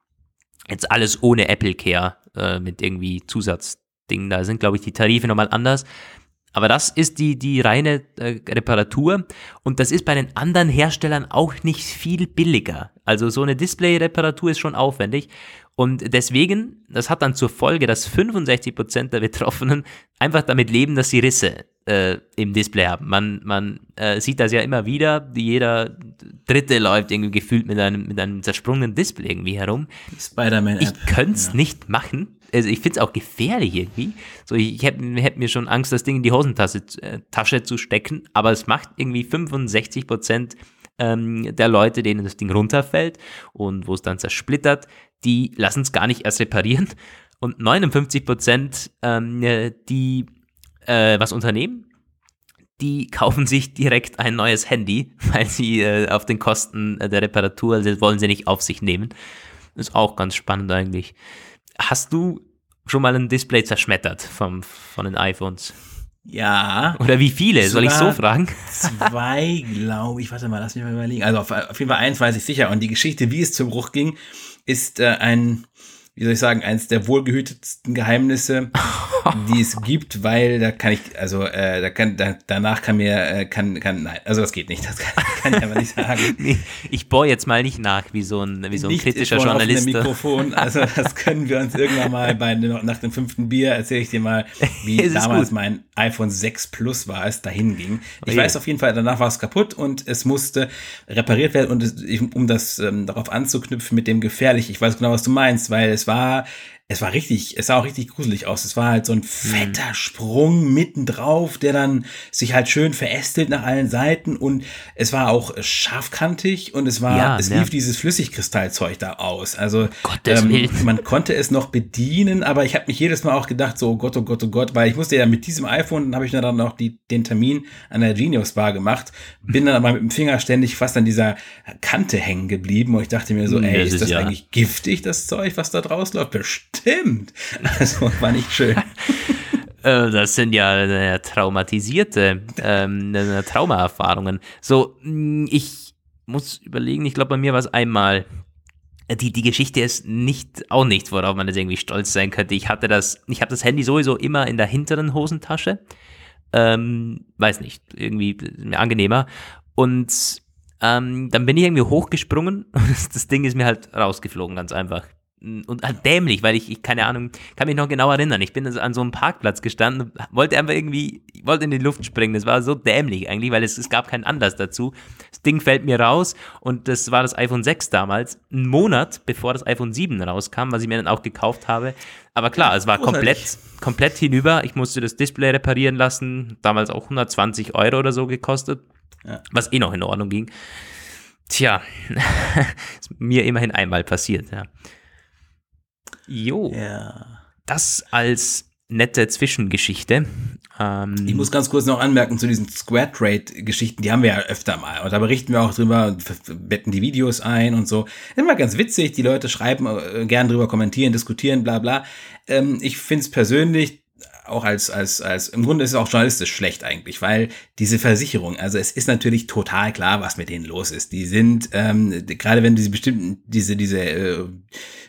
Jetzt alles ohne Apple Care äh, mit irgendwie Zusatzdingen. Da sind, glaube ich, die Tarife nochmal anders. Aber das ist die, die reine äh, Reparatur und das ist bei den anderen Herstellern auch nicht viel billiger. Also so eine Display-Reparatur ist schon aufwendig und deswegen, das hat dann zur Folge, dass 65% der Betroffenen einfach damit leben, dass sie Risse äh, im Display haben. Man, man äh, sieht das ja immer wieder, jeder Dritte läuft irgendwie gefühlt mit einem, mit einem zersprungenen Display irgendwie herum. Spider-Man-App. Ich könnte es ja. nicht machen. Also ich finde es auch gefährlich irgendwie. So, ich, hätte hätt mir schon Angst, das Ding in die Hosentasche äh, Tasche zu stecken, aber es macht irgendwie 65 Prozent ähm, der Leute, denen das Ding runterfällt und wo es dann zersplittert, die lassen es gar nicht erst reparieren. Und 59 Prozent, ähm, die äh, was unternehmen, die kaufen sich direkt ein neues Handy, weil sie äh, auf den Kosten der Reparatur, also wollen sie nicht auf sich nehmen. Ist auch ganz spannend eigentlich. Hast du schon mal ein Display zerschmettert vom, von den iPhones? Ja. Oder wie viele? Soll ich so fragen? Zwei, glaube ich. Warte mal, lass mich mal überlegen. Also auf, auf, jeden Fall eins weiß ich sicher. Und die Geschichte, wie es zum Bruch ging, ist äh, ein wie soll ich sagen, eines der wohlgehütetsten Geheimnisse, die es gibt, weil da kann ich, also äh, da kann, da, danach kann mir, äh, kann, kann, nein, also das geht nicht, das kann, kann ich aber nicht sagen. nee, ich bohre jetzt mal nicht nach, wie so ein, wie so ein nicht kritischer Journalist. Mikrofon, also das können wir uns irgendwann mal bei, nach dem fünften Bier erzähle ich dir mal, wie damals mein iPhone 6 Plus war, es dahin ging. Ich oh weiß auf jeden Fall, danach war es kaputt und es musste repariert werden und es, um das ähm, darauf anzuknüpfen mit dem gefährlich, ich weiß genau, was du meinst, weil es war es war richtig, es sah auch richtig gruselig aus. Es war halt so ein fetter mhm. Sprung mittendrauf, der dann sich halt schön verästelt nach allen Seiten und es war auch scharfkantig und es war, ja, es ja. lief dieses Flüssigkristallzeug da aus. Also ähm, man konnte es noch bedienen, aber ich habe mich jedes Mal auch gedacht, so oh Gott, oh Gott, oh Gott, weil ich musste ja mit diesem iPhone, dann habe ich dann noch die, den Termin an der Genius Bar gemacht, bin dann aber mit dem Finger ständig fast an dieser Kante hängen geblieben und ich dachte mir so, hm, ey, das ist das ja. eigentlich giftig, das Zeug, was da draus läuft? Bestimmt stimmt. Also war nicht schön. Äh, das sind ja äh, traumatisierte ähm, äh, Traumaerfahrungen. So, mm, ich muss überlegen, ich glaube, bei mir war es einmal. Die, die Geschichte ist nicht, auch nichts, worauf man jetzt irgendwie stolz sein könnte. Ich hatte das, ich habe das Handy sowieso immer in der hinteren Hosentasche. Ähm, weiß nicht, irgendwie angenehmer. Und ähm, dann bin ich irgendwie hochgesprungen und das Ding ist mir halt rausgeflogen, ganz einfach und halt dämlich, weil ich, ich, keine Ahnung, kann mich noch genau erinnern. Ich bin also an so einem Parkplatz gestanden, wollte einfach irgendwie, wollte in die Luft springen. Das war so dämlich eigentlich, weil es, es gab keinen Anlass dazu. Das Ding fällt mir raus und das war das iPhone 6 damals, einen Monat bevor das iPhone 7 rauskam, was ich mir dann auch gekauft habe. Aber klar, es war komplett, komplett hinüber. Ich musste das Display reparieren lassen, damals auch 120 Euro oder so gekostet, ja. was eh noch in Ordnung ging. Tja, ist mir immerhin einmal passiert, ja. Jo. Ja. Das als nette Zwischengeschichte. Ähm, ich muss ganz kurz noch anmerken zu diesen Square Trade-Geschichten, die haben wir ja öfter mal. Und da berichten wir auch drüber, betten die Videos ein und so. Immer ganz witzig, die Leute schreiben, äh, gern drüber kommentieren, diskutieren, bla bla. Ähm, ich finde es persönlich auch als, als, als, im Grunde ist es auch journalistisch schlecht eigentlich, weil diese Versicherung, also es ist natürlich total klar, was mit denen los ist. Die sind, ähm, gerade wenn diese bestimmten, diese, diese äh,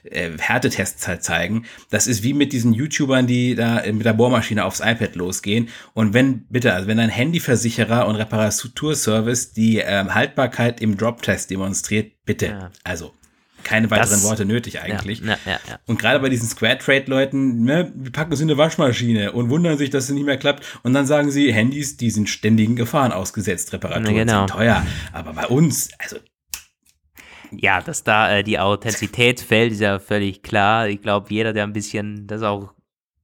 äh, Härtetests halt zeigen, das ist wie mit diesen YouTubern, die da mit der Bohrmaschine aufs iPad losgehen. Und wenn, bitte, also wenn ein Handyversicherer und Reparaturservice die ähm, Haltbarkeit im Drop-Test demonstriert, bitte, ja. also keine weiteren das, Worte nötig eigentlich. Ja, ja, ja, und gerade bei diesen Square Trade Leuten, ne, wir packen es in eine Waschmaschine und wundern sich, dass es nicht mehr klappt. Und dann sagen sie, Handys, die sind ständigen Gefahren ausgesetzt, Reparaturen genau. sind teuer. Aber bei uns, also ja, dass da äh, die Authentizität fällt, ist ja völlig klar. Ich glaube, jeder, der ein bisschen das auch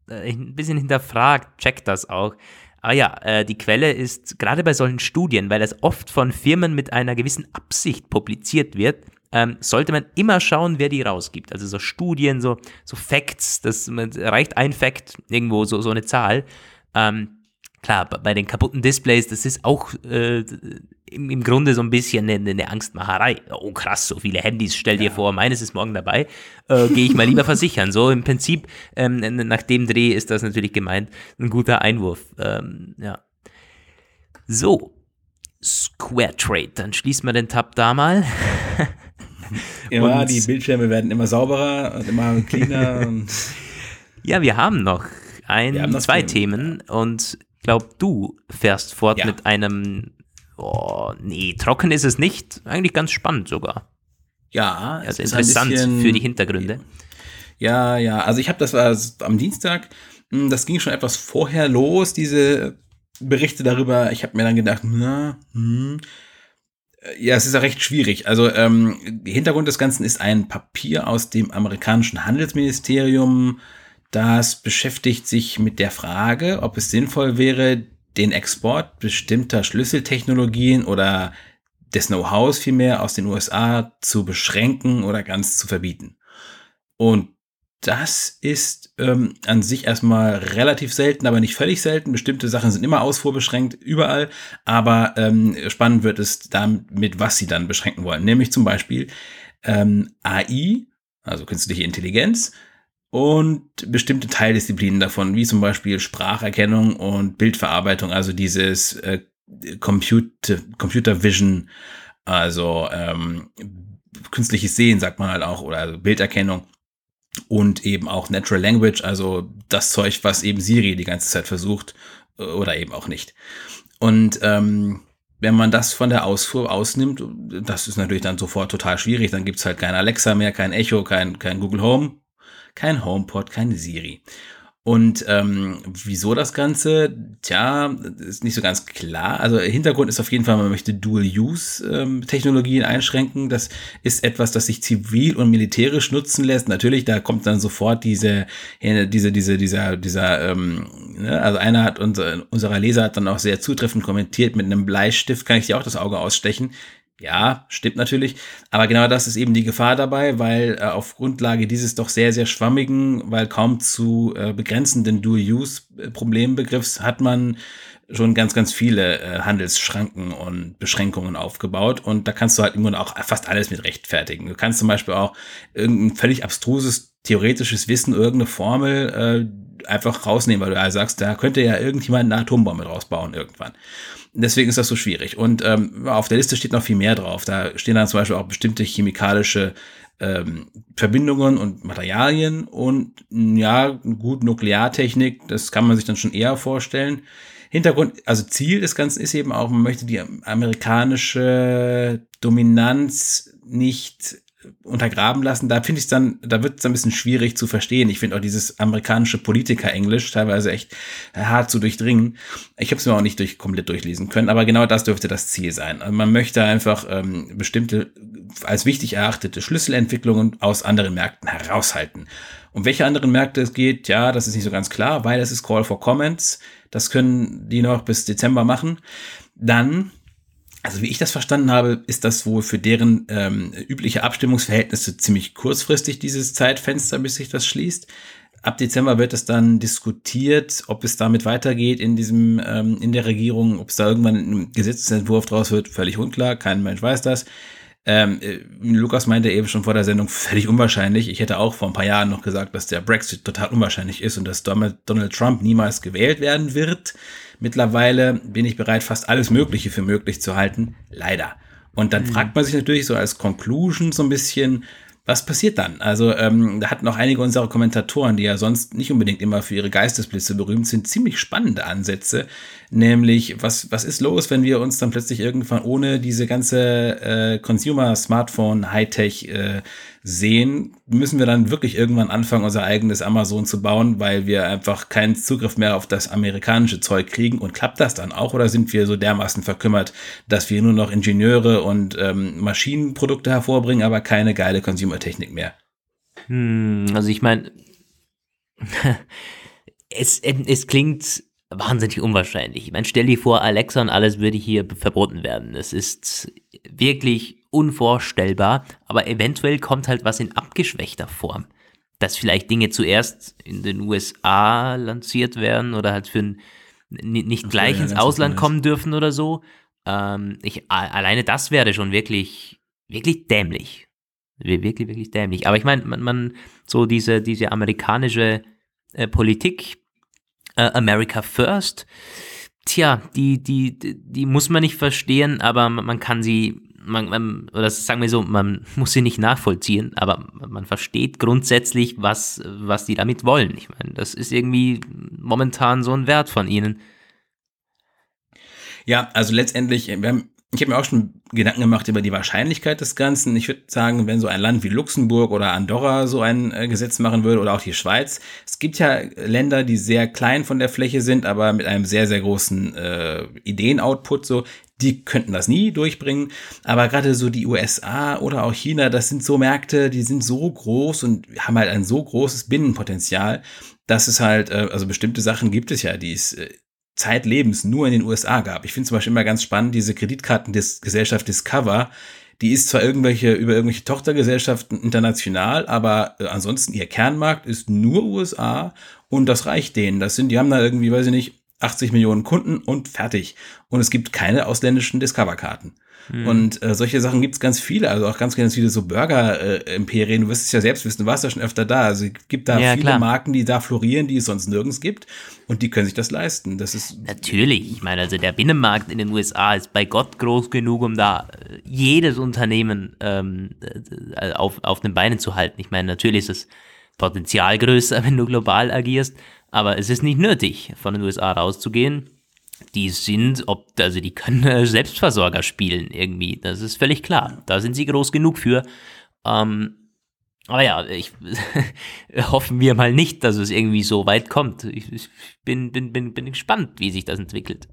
äh, ein bisschen hinterfragt, checkt das auch. Aber ja, äh, die Quelle ist gerade bei solchen Studien, weil das oft von Firmen mit einer gewissen Absicht publiziert wird, ähm, sollte man immer schauen, wer die rausgibt. Also so Studien, so, so Facts, das reicht ein Fact, irgendwo so, so eine Zahl. Ähm, klar, bei den kaputten Displays, das ist auch äh, im, im Grunde so ein bisschen eine, eine, Angstmacherei. Oh krass, so viele Handys, stell dir ja. vor, meines ist morgen dabei, äh, gehe ich mal lieber versichern. So im Prinzip, ähm, nach dem Dreh ist das natürlich gemeint, ein guter Einwurf. Ähm, ja. So, Square Trade, dann schließen wir den Tab da mal. Ja, die Bildschirme werden immer sauberer und immer cleaner. ja, wir haben noch ein, haben noch zwei Themen und ich glaube, du fährst fort ja. mit einem, oh, nee, trocken ist es nicht, eigentlich ganz spannend sogar. Ja, also interessant bisschen, für die Hintergründe. Ja, ja, also ich habe das war am Dienstag, hm, das ging schon etwas vorher los, diese Berichte darüber. Ich habe mir dann gedacht, na, hm, ja, es ist ja recht schwierig. Also ähm, Hintergrund des Ganzen ist ein Papier aus dem amerikanischen Handelsministerium, das beschäftigt sich mit der Frage, ob es sinnvoll wäre, den Export bestimmter Schlüsseltechnologien oder des Know-hows vielmehr aus den USA zu beschränken oder ganz zu verbieten. Und das ist ähm, an sich erstmal relativ selten, aber nicht völlig selten. Bestimmte Sachen sind immer ausfuhrbeschränkt, überall. Aber ähm, spannend wird es damit, was sie dann beschränken wollen. Nämlich zum Beispiel ähm, AI, also künstliche Intelligenz, und bestimmte Teildisziplinen davon, wie zum Beispiel Spracherkennung und Bildverarbeitung, also dieses äh, Computer, Computer Vision, also ähm, künstliches Sehen, sagt man halt auch, oder also Bilderkennung und eben auch Natural Language, also das Zeug, was eben Siri die ganze Zeit versucht äh, oder eben auch nicht. Und ähm, wenn man das von der Ausfuhr ausnimmt, das ist natürlich dann sofort total schwierig. Dann gibt's halt kein Alexa mehr, kein Echo, kein, kein Google Home, kein HomePod, keine Siri. Und ähm, wieso das Ganze? Tja, ist nicht so ganz klar. Also Hintergrund ist auf jeden Fall, man möchte Dual-Use-Technologien ähm, einschränken. Das ist etwas, das sich zivil und militärisch nutzen lässt. Natürlich, da kommt dann sofort diese, diese, diese, dieser, dieser, ähm, ne? also einer hat unser, unserer Leser hat dann auch sehr zutreffend kommentiert, mit einem Bleistift kann ich dir auch das Auge ausstechen. Ja, stimmt natürlich. Aber genau das ist eben die Gefahr dabei, weil äh, auf Grundlage dieses doch sehr, sehr schwammigen, weil kaum zu äh, begrenzenden Dual-Use-Problembegriffs hat man schon ganz, ganz viele äh, Handelsschranken und Beschränkungen aufgebaut. Und da kannst du halt immer auch fast alles mit rechtfertigen. Du kannst zum Beispiel auch irgendein völlig abstruses theoretisches Wissen, irgendeine Formel äh, einfach rausnehmen, weil du ja sagst, da könnte ja irgendjemand eine Atombombe draus bauen irgendwann. Deswegen ist das so schwierig. Und ähm, auf der Liste steht noch viel mehr drauf. Da stehen dann zum Beispiel auch bestimmte chemikalische ähm, Verbindungen und Materialien und ja, gut, Nukleartechnik, das kann man sich dann schon eher vorstellen. Hintergrund, also Ziel des Ganzen ist eben auch, man möchte die amerikanische Dominanz nicht untergraben lassen, da finde ich dann, da wird es ein bisschen schwierig zu verstehen. Ich finde auch dieses amerikanische Politiker-Englisch teilweise echt hart zu durchdringen. Ich habe es mir auch nicht durch, komplett durchlesen können, aber genau das dürfte das Ziel sein. Also man möchte einfach ähm, bestimmte als wichtig erachtete Schlüsselentwicklungen aus anderen Märkten heraushalten. Um welche anderen Märkte es geht, ja, das ist nicht so ganz klar, weil es ist Call for Comments. Das können die noch bis Dezember machen. Dann also wie ich das verstanden habe, ist das wohl für deren ähm, übliche Abstimmungsverhältnisse ziemlich kurzfristig, dieses Zeitfenster, bis sich das schließt. Ab Dezember wird es dann diskutiert, ob es damit weitergeht in diesem, ähm, in der Regierung, ob es da irgendwann ein Gesetzesentwurf draus wird, völlig unklar, kein Mensch weiß das. Ähm, äh, Lukas meinte eben schon vor der Sendung, völlig unwahrscheinlich. Ich hätte auch vor ein paar Jahren noch gesagt, dass der Brexit total unwahrscheinlich ist und dass Donald Trump niemals gewählt werden wird. Mittlerweile bin ich bereit, fast alles Mögliche für möglich zu halten. Leider. Und dann mhm. fragt man sich natürlich so als Conclusion so ein bisschen, was passiert dann? Also ähm, da hatten auch einige unserer Kommentatoren, die ja sonst nicht unbedingt immer für ihre Geistesblitze berühmt sind, ziemlich spannende Ansätze. Nämlich, was, was ist los, wenn wir uns dann plötzlich irgendwann ohne diese ganze äh, Consumer-Smartphone-Hightech äh, sehen, müssen wir dann wirklich irgendwann anfangen, unser eigenes Amazon zu bauen, weil wir einfach keinen Zugriff mehr auf das amerikanische Zeug kriegen. Und klappt das dann auch oder sind wir so dermaßen verkümmert, dass wir nur noch Ingenieure und ähm, Maschinenprodukte hervorbringen, aber keine geile Consumer-Technik mehr? Hm, also ich meine, es, es klingt wahnsinnig unwahrscheinlich. Ich meine, stell dir vor, Alexa und alles würde hier verboten werden. Es ist wirklich unvorstellbar, aber eventuell kommt halt was in abgeschwächter Form. Dass vielleicht Dinge zuerst in den USA lanciert werden oder halt für ein, nicht okay, gleich ja, ins Ausland kommen dürfen oder so. Ähm, ich, alleine das wäre schon wirklich, wirklich dämlich. Wirklich, wirklich dämlich. Aber ich meine, man, man, so diese, diese amerikanische äh, Politik, äh, America First, tja, die, die, die muss man nicht verstehen, aber man kann sie, man, man, oder sagen wir so, man muss sie nicht nachvollziehen, aber man versteht grundsätzlich, was, was die damit wollen. Ich meine, das ist irgendwie momentan so ein Wert von ihnen. Ja, also letztendlich, wir haben ich habe mir auch schon Gedanken gemacht über die Wahrscheinlichkeit des Ganzen. Ich würde sagen, wenn so ein Land wie Luxemburg oder Andorra so ein äh, Gesetz machen würde oder auch die Schweiz. Es gibt ja Länder, die sehr klein von der Fläche sind, aber mit einem sehr, sehr großen äh, Ideenoutput so. Die könnten das nie durchbringen. Aber gerade so die USA oder auch China, das sind so Märkte, die sind so groß und haben halt ein so großes Binnenpotenzial, dass es halt, äh, also bestimmte Sachen gibt es ja, die es äh, zeitlebens nur in den USA gab. Ich finde zum Beispiel immer ganz spannend, diese Kreditkartengesellschaft Discover, die ist zwar irgendwelche, über irgendwelche Tochtergesellschaften international, aber äh, ansonsten ihr Kernmarkt ist nur USA und das reicht denen. Das sind, die haben da irgendwie, weiß ich nicht, 80 Millionen Kunden und fertig. Und es gibt keine ausländischen Discover-Karten. Mhm. Und äh, solche Sachen gibt's ganz viele, also auch ganz, ganz viele so Burger-Imperien. du wirst es ja selbst wissen, du warst ja schon öfter da. Also es gibt da ja, viele klar. Marken, die da florieren, die es sonst nirgends gibt. Und die können sich das leisten. Das ist Natürlich. Ich meine, also der Binnenmarkt in den USA ist bei Gott groß genug, um da äh, jedes Unternehmen ähm, äh, auf, auf den Beinen zu halten. Ich meine, natürlich ist es Potenzial größer, wenn du global agierst, aber es ist nicht nötig, von den USA rauszugehen die sind, ob, also die können Selbstversorger spielen irgendwie. Das ist völlig klar. Da sind sie groß genug für. Ähm, aber ja, ich hoffen wir mal nicht, dass es irgendwie so weit kommt. Ich, ich bin, bin, bin, bin gespannt, wie sich das entwickelt.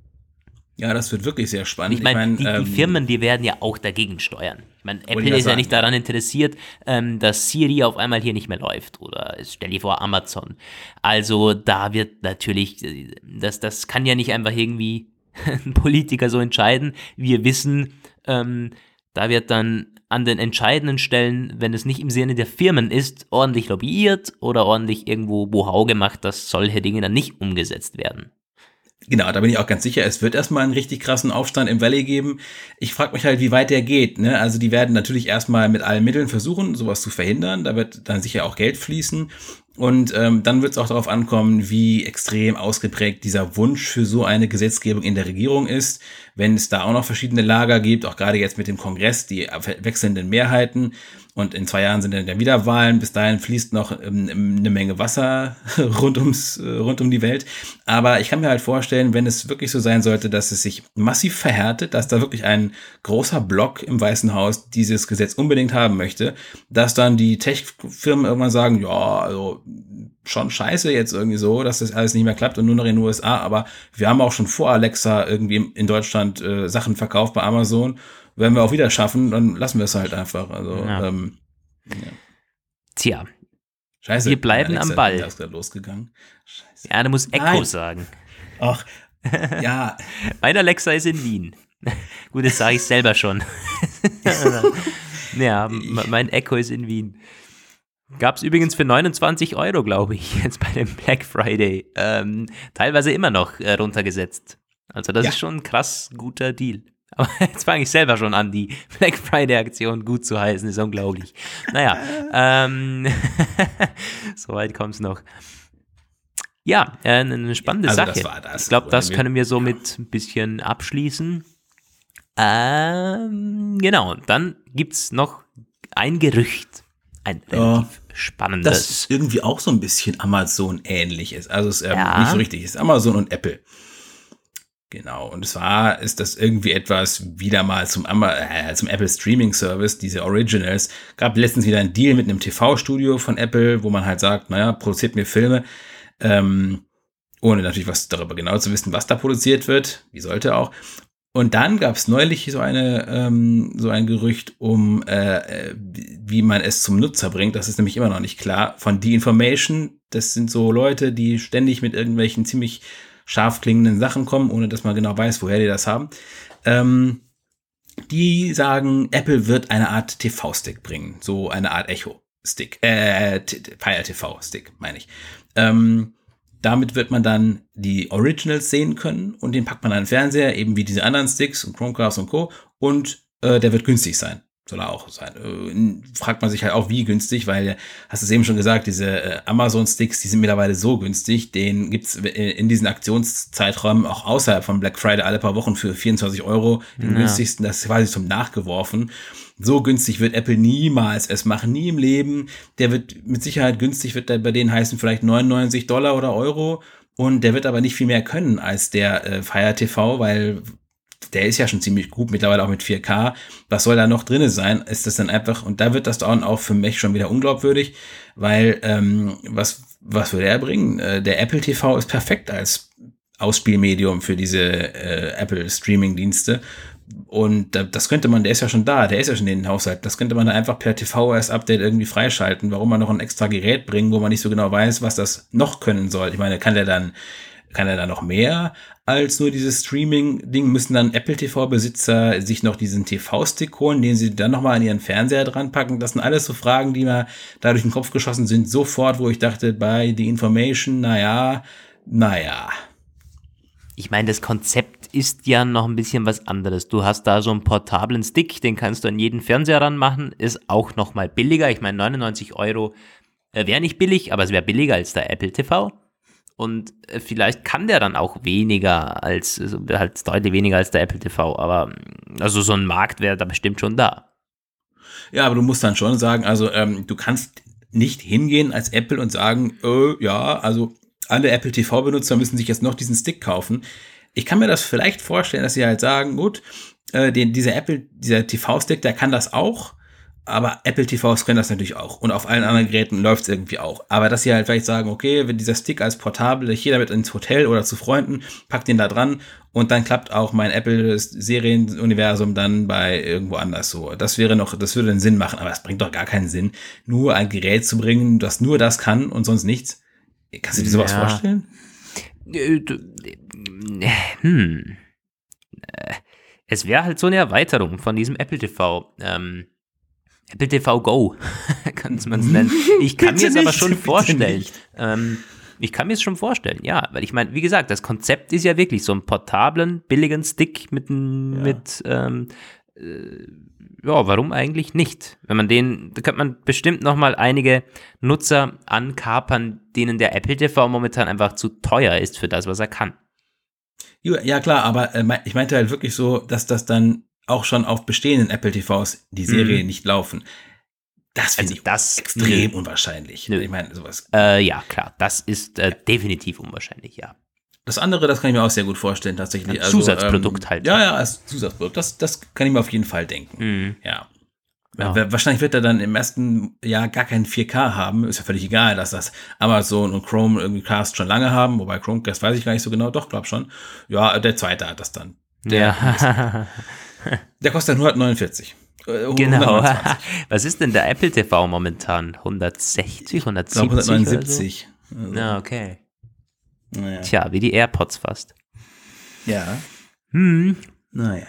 Ja, das wird wirklich sehr spannend. Ich meine, ich mein, die, ähm, die, Firmen, die werden ja auch dagegen steuern. Ich meine, Apple ist ja nicht daran interessiert, ähm, dass Siri auf einmal hier nicht mehr läuft. Oder stell dir vor, Amazon. Also da wird natürlich, das, das kann ja nicht einfach irgendwie ein Politiker so entscheiden. Wir wissen, ähm, da wird dann an den entscheidenden Stellen, wenn es nicht im Sinne der Firmen ist, ordentlich lobbyiert oder ordentlich irgendwo Bohau gemacht, dass solche Dinge dann nicht umgesetzt werden. Genau, da bin ich auch ganz sicher, es wird erstmal einen richtig krassen Aufstand im Valley geben. Ich frage mich halt, wie weit der geht. Ne? Also die werden natürlich erstmal mit allen Mitteln versuchen, sowas zu verhindern. Da wird dann sicher auch Geld fließen. Und ähm, dann wird es auch darauf ankommen, wie extrem ausgeprägt dieser Wunsch für so eine Gesetzgebung in der Regierung ist. Wenn es da auch noch verschiedene Lager gibt, auch gerade jetzt mit dem Kongress, die wechselnden Mehrheiten, und in zwei Jahren sind dann wieder Wahlen. Bis dahin fließt noch ähm, eine Menge Wasser rund, ums, äh, rund um die Welt. Aber ich kann mir halt vorstellen, wenn es wirklich so sein sollte, dass es sich massiv verhärtet, dass da wirklich ein großer Block im Weißen Haus dieses Gesetz unbedingt haben möchte, dass dann die Tech-Firmen irgendwann sagen, ja, also schon scheiße jetzt irgendwie so, dass das alles nicht mehr klappt und nur noch in den USA. Aber wir haben auch schon vor Alexa irgendwie in Deutschland äh, Sachen verkauft bei Amazon wenn wir auch wieder schaffen, dann lassen wir es halt einfach. Also, ja. Ähm, ja. Tja. Scheiße. Wir bleiben Alexa, am Ball. Der ist losgegangen. Scheiße. Ja, du musst Echo Nein. sagen. Ach, ja. mein Alexa ist in Wien. Gut, das sage ich selber schon. ja, mein Echo ist in Wien. Gab es übrigens für 29 Euro, glaube ich, jetzt bei dem Black Friday. Ähm, teilweise immer noch äh, runtergesetzt. Also das ja. ist schon ein krass guter Deal. Aber jetzt fange ich selber schon an, die Black Friday-Aktion gut zu heißen. Ist unglaublich. Naja, ähm, soweit kommt es noch. Ja, äh, eine spannende also Sache. Das ich glaube, das können wir so mit ein bisschen abschließen. Ähm, genau, dann gibt es noch ein Gerücht. Ein relativ oh, spannendes. Das irgendwie auch so ein bisschen Amazon-ähnlich ist. Also es ist ähm, ja. nicht so richtig. Es ist Amazon und Apple. Genau, und zwar ist das irgendwie etwas wieder mal zum, äh, zum Apple Streaming Service, diese Originals. Gab letztens wieder einen Deal mit einem TV-Studio von Apple, wo man halt sagt, naja, produziert mir Filme, ähm, ohne natürlich was darüber genau zu wissen, was da produziert wird, wie sollte auch. Und dann gab es neulich so eine ähm, so ein Gerücht um, äh, wie man es zum Nutzer bringt. Das ist nämlich immer noch nicht klar. Von The Information, das sind so Leute, die ständig mit irgendwelchen ziemlich scharf klingenden Sachen kommen, ohne dass man genau weiß, woher die das haben. Ähm, die sagen, Apple wird eine Art TV-Stick bringen, so eine Art Echo-Stick, äh, Fire TV-Stick, meine ich. Ähm, damit wird man dann die Originals sehen können und den packt man an den Fernseher, eben wie diese anderen Sticks und Chromecast und Co. Und äh, der wird günstig sein soll er auch sein. Äh, fragt man sich halt auch, wie günstig, weil, hast du es eben schon gesagt, diese äh, Amazon-Sticks, die sind mittlerweile so günstig, den gibt's in diesen Aktionszeiträumen auch außerhalb von Black Friday alle paar Wochen für 24 Euro, den ja. günstigsten, das ist quasi zum Nachgeworfen. So günstig wird Apple niemals es machen, nie im Leben. Der wird mit Sicherheit günstig, wird der bei denen heißen vielleicht 99 Dollar oder Euro. Und der wird aber nicht viel mehr können als der äh, Fire TV, weil der ist ja schon ziemlich gut, mittlerweile auch mit 4K. Was soll da noch drinne sein? Ist das dann einfach, und da wird das dann auch für mich schon wieder unglaubwürdig, weil ähm, was, was würde er bringen? Äh, der Apple TV ist perfekt als Ausspielmedium für diese äh, Apple Streaming-Dienste. Und das könnte man, der ist ja schon da, der ist ja schon in den Haushalt. Das könnte man dann einfach per TVOS-Update irgendwie freischalten. Warum man noch ein extra Gerät bringen, wo man nicht so genau weiß, was das noch können soll. Ich meine, kann der dann kann er da noch mehr als nur dieses Streaming-Ding? Müssen dann Apple TV-Besitzer sich noch diesen TV-Stick holen, den sie dann nochmal an ihren Fernseher dran packen? Das sind alles so Fragen, die mir da durch den Kopf geschossen sind, sofort, wo ich dachte, bei The Information, naja, naja. Ich meine, das Konzept ist ja noch ein bisschen was anderes. Du hast da so einen portablen Stick, den kannst du an jeden Fernseher ranmachen, ist auch nochmal billiger. Ich meine, 99 Euro äh, wäre nicht billig, aber es wäre billiger als der Apple TV. Und äh, vielleicht kann der dann auch weniger als, also halt deutlich weniger als der Apple TV, aber mm, also so ein Markt wäre da bestimmt schon da. Ja, aber du musst dann schon sagen, also ähm, du kannst nicht hingehen als Apple und sagen, äh, ja, also alle Apple TV-Benutzer müssen sich jetzt noch diesen Stick kaufen. Ich kann mir das vielleicht vorstellen, dass sie halt sagen, gut, äh, den, dieser Apple, dieser TV-Stick, der kann das auch, aber Apple TVs können das natürlich auch. Und auf allen anderen Geräten läuft es irgendwie auch. Aber dass sie halt vielleicht sagen, okay, wenn dieser Stick als portabel, ich gehe damit ins Hotel oder zu Freunden, pack den da dran und dann klappt auch mein Apple-Serienuniversum dann bei irgendwo anders so. Das wäre noch, das würde einen Sinn machen, aber es bringt doch gar keinen Sinn, nur ein Gerät zu bringen, das nur das kann und sonst nichts. Kannst du dir sowas ja. vorstellen? Äh, hm. Äh, es wäre halt so eine Erweiterung von diesem Apple TV. Ähm Apple TV Go, kann man es nennen. Ich kann mir es aber schon vorstellen. Ähm, ich kann mir es schon vorstellen, ja, weil ich meine, wie gesagt, das Konzept ist ja wirklich so einen portablen, billigen Stick mit, ja. mit ähm, äh, ja, warum eigentlich nicht? Wenn man den, da könnte man bestimmt noch mal einige Nutzer ankapern, denen der Apple TV momentan einfach zu teuer ist für das, was er kann. Ja, klar, aber äh, ich meinte halt wirklich so, dass das dann auch schon auf bestehenden Apple TVs die Serie mhm. nicht laufen. Das finde also ich das, extrem nö. unwahrscheinlich. Nö. Ich meine, sowas. Äh, ja, klar, das ist äh, definitiv unwahrscheinlich, ja. Das andere, das kann ich mir auch sehr gut vorstellen, tatsächlich. Ein also, Zusatzprodukt ähm, halt. Ja, ja, als Zusatzprodukt. Das, das kann ich mir auf jeden Fall denken. Mhm. Ja. Ja. Wahrscheinlich wird er dann im ersten Jahr gar kein 4K haben. Ist ja völlig egal, dass das Amazon und Chrome irgendwie Cast schon lange haben. Wobei Chromecast weiß ich gar nicht so genau. Doch, glaub schon. Ja, der zweite hat das dann. Der ja. Der kostet 149. Äh, genau. Was ist denn der Apple TV momentan? 160, 170? 179. Also? Na, okay. Naja. Tja, wie die AirPods fast. Ja. Hm. Naja.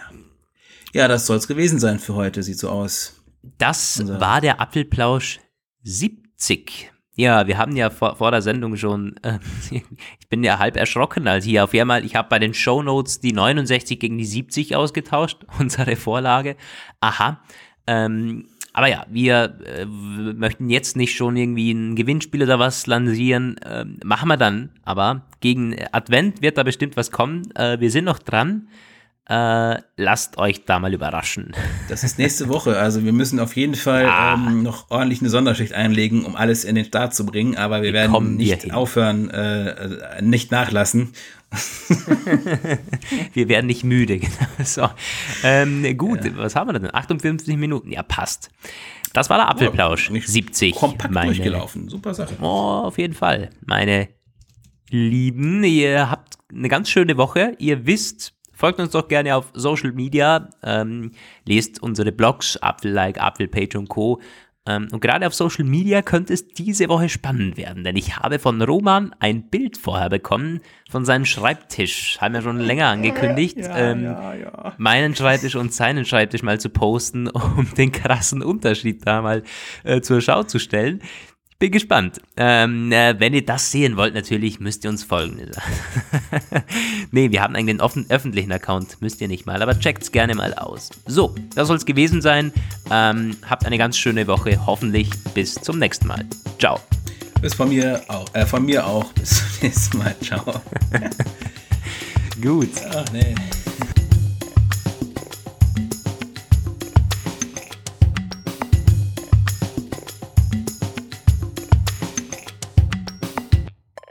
Ja, das soll es gewesen sein für heute, sieht so aus. Das Unser war der Apfelplausch 70. Ja, wir haben ja vor, vor der Sendung schon, äh, ich bin ja halb erschrocken, als hier auf einmal, ich habe bei den Show Notes die 69 gegen die 70 ausgetauscht, unsere Vorlage. Aha. Ähm, aber ja, wir äh, möchten jetzt nicht schon irgendwie ein Gewinnspiel oder was lancieren. Äh, machen wir dann. Aber gegen Advent wird da bestimmt was kommen. Äh, wir sind noch dran. Äh, lasst euch da mal überraschen. Das ist nächste Woche. Also wir müssen auf jeden Fall ah. ähm, noch ordentlich eine Sonderschicht einlegen, um alles in den Start zu bringen. Aber wir, wir werden nicht aufhören, äh, nicht nachlassen. wir werden nicht müde. Genau. So. Ähm, gut, ja. was haben wir denn? 58 Minuten. Ja, passt. Das war der Apfelplausch. Ja, 70. Kompakt meine, durchgelaufen. Super Sache. Oh, auf jeden Fall. Meine Lieben, ihr habt eine ganz schöne Woche. Ihr wisst, Folgt uns doch gerne auf Social Media, ähm, lest unsere Blogs, Apfel-Like, Apfelpage und Co. Ähm, und gerade auf Social Media könnte es diese Woche spannend werden, denn ich habe von Roman ein Bild vorher bekommen von seinem Schreibtisch. Haben wir schon länger angekündigt, ja, ähm, ja, ja. meinen Schreibtisch und seinen Schreibtisch mal zu posten, um den krassen Unterschied da mal äh, zur Schau zu stellen. Bin gespannt. Ähm, äh, wenn ihr das sehen wollt, natürlich müsst ihr uns folgen. nee, wir haben eigentlich einen offen, öffentlichen Account, müsst ihr nicht mal, aber checkt's gerne mal aus. So, das soll's gewesen sein. Ähm, habt eine ganz schöne Woche, hoffentlich bis zum nächsten Mal. Ciao. Bis von mir auch, äh, von mir auch. Bis zum nächsten Mal. Ciao. Gut. Ach nee.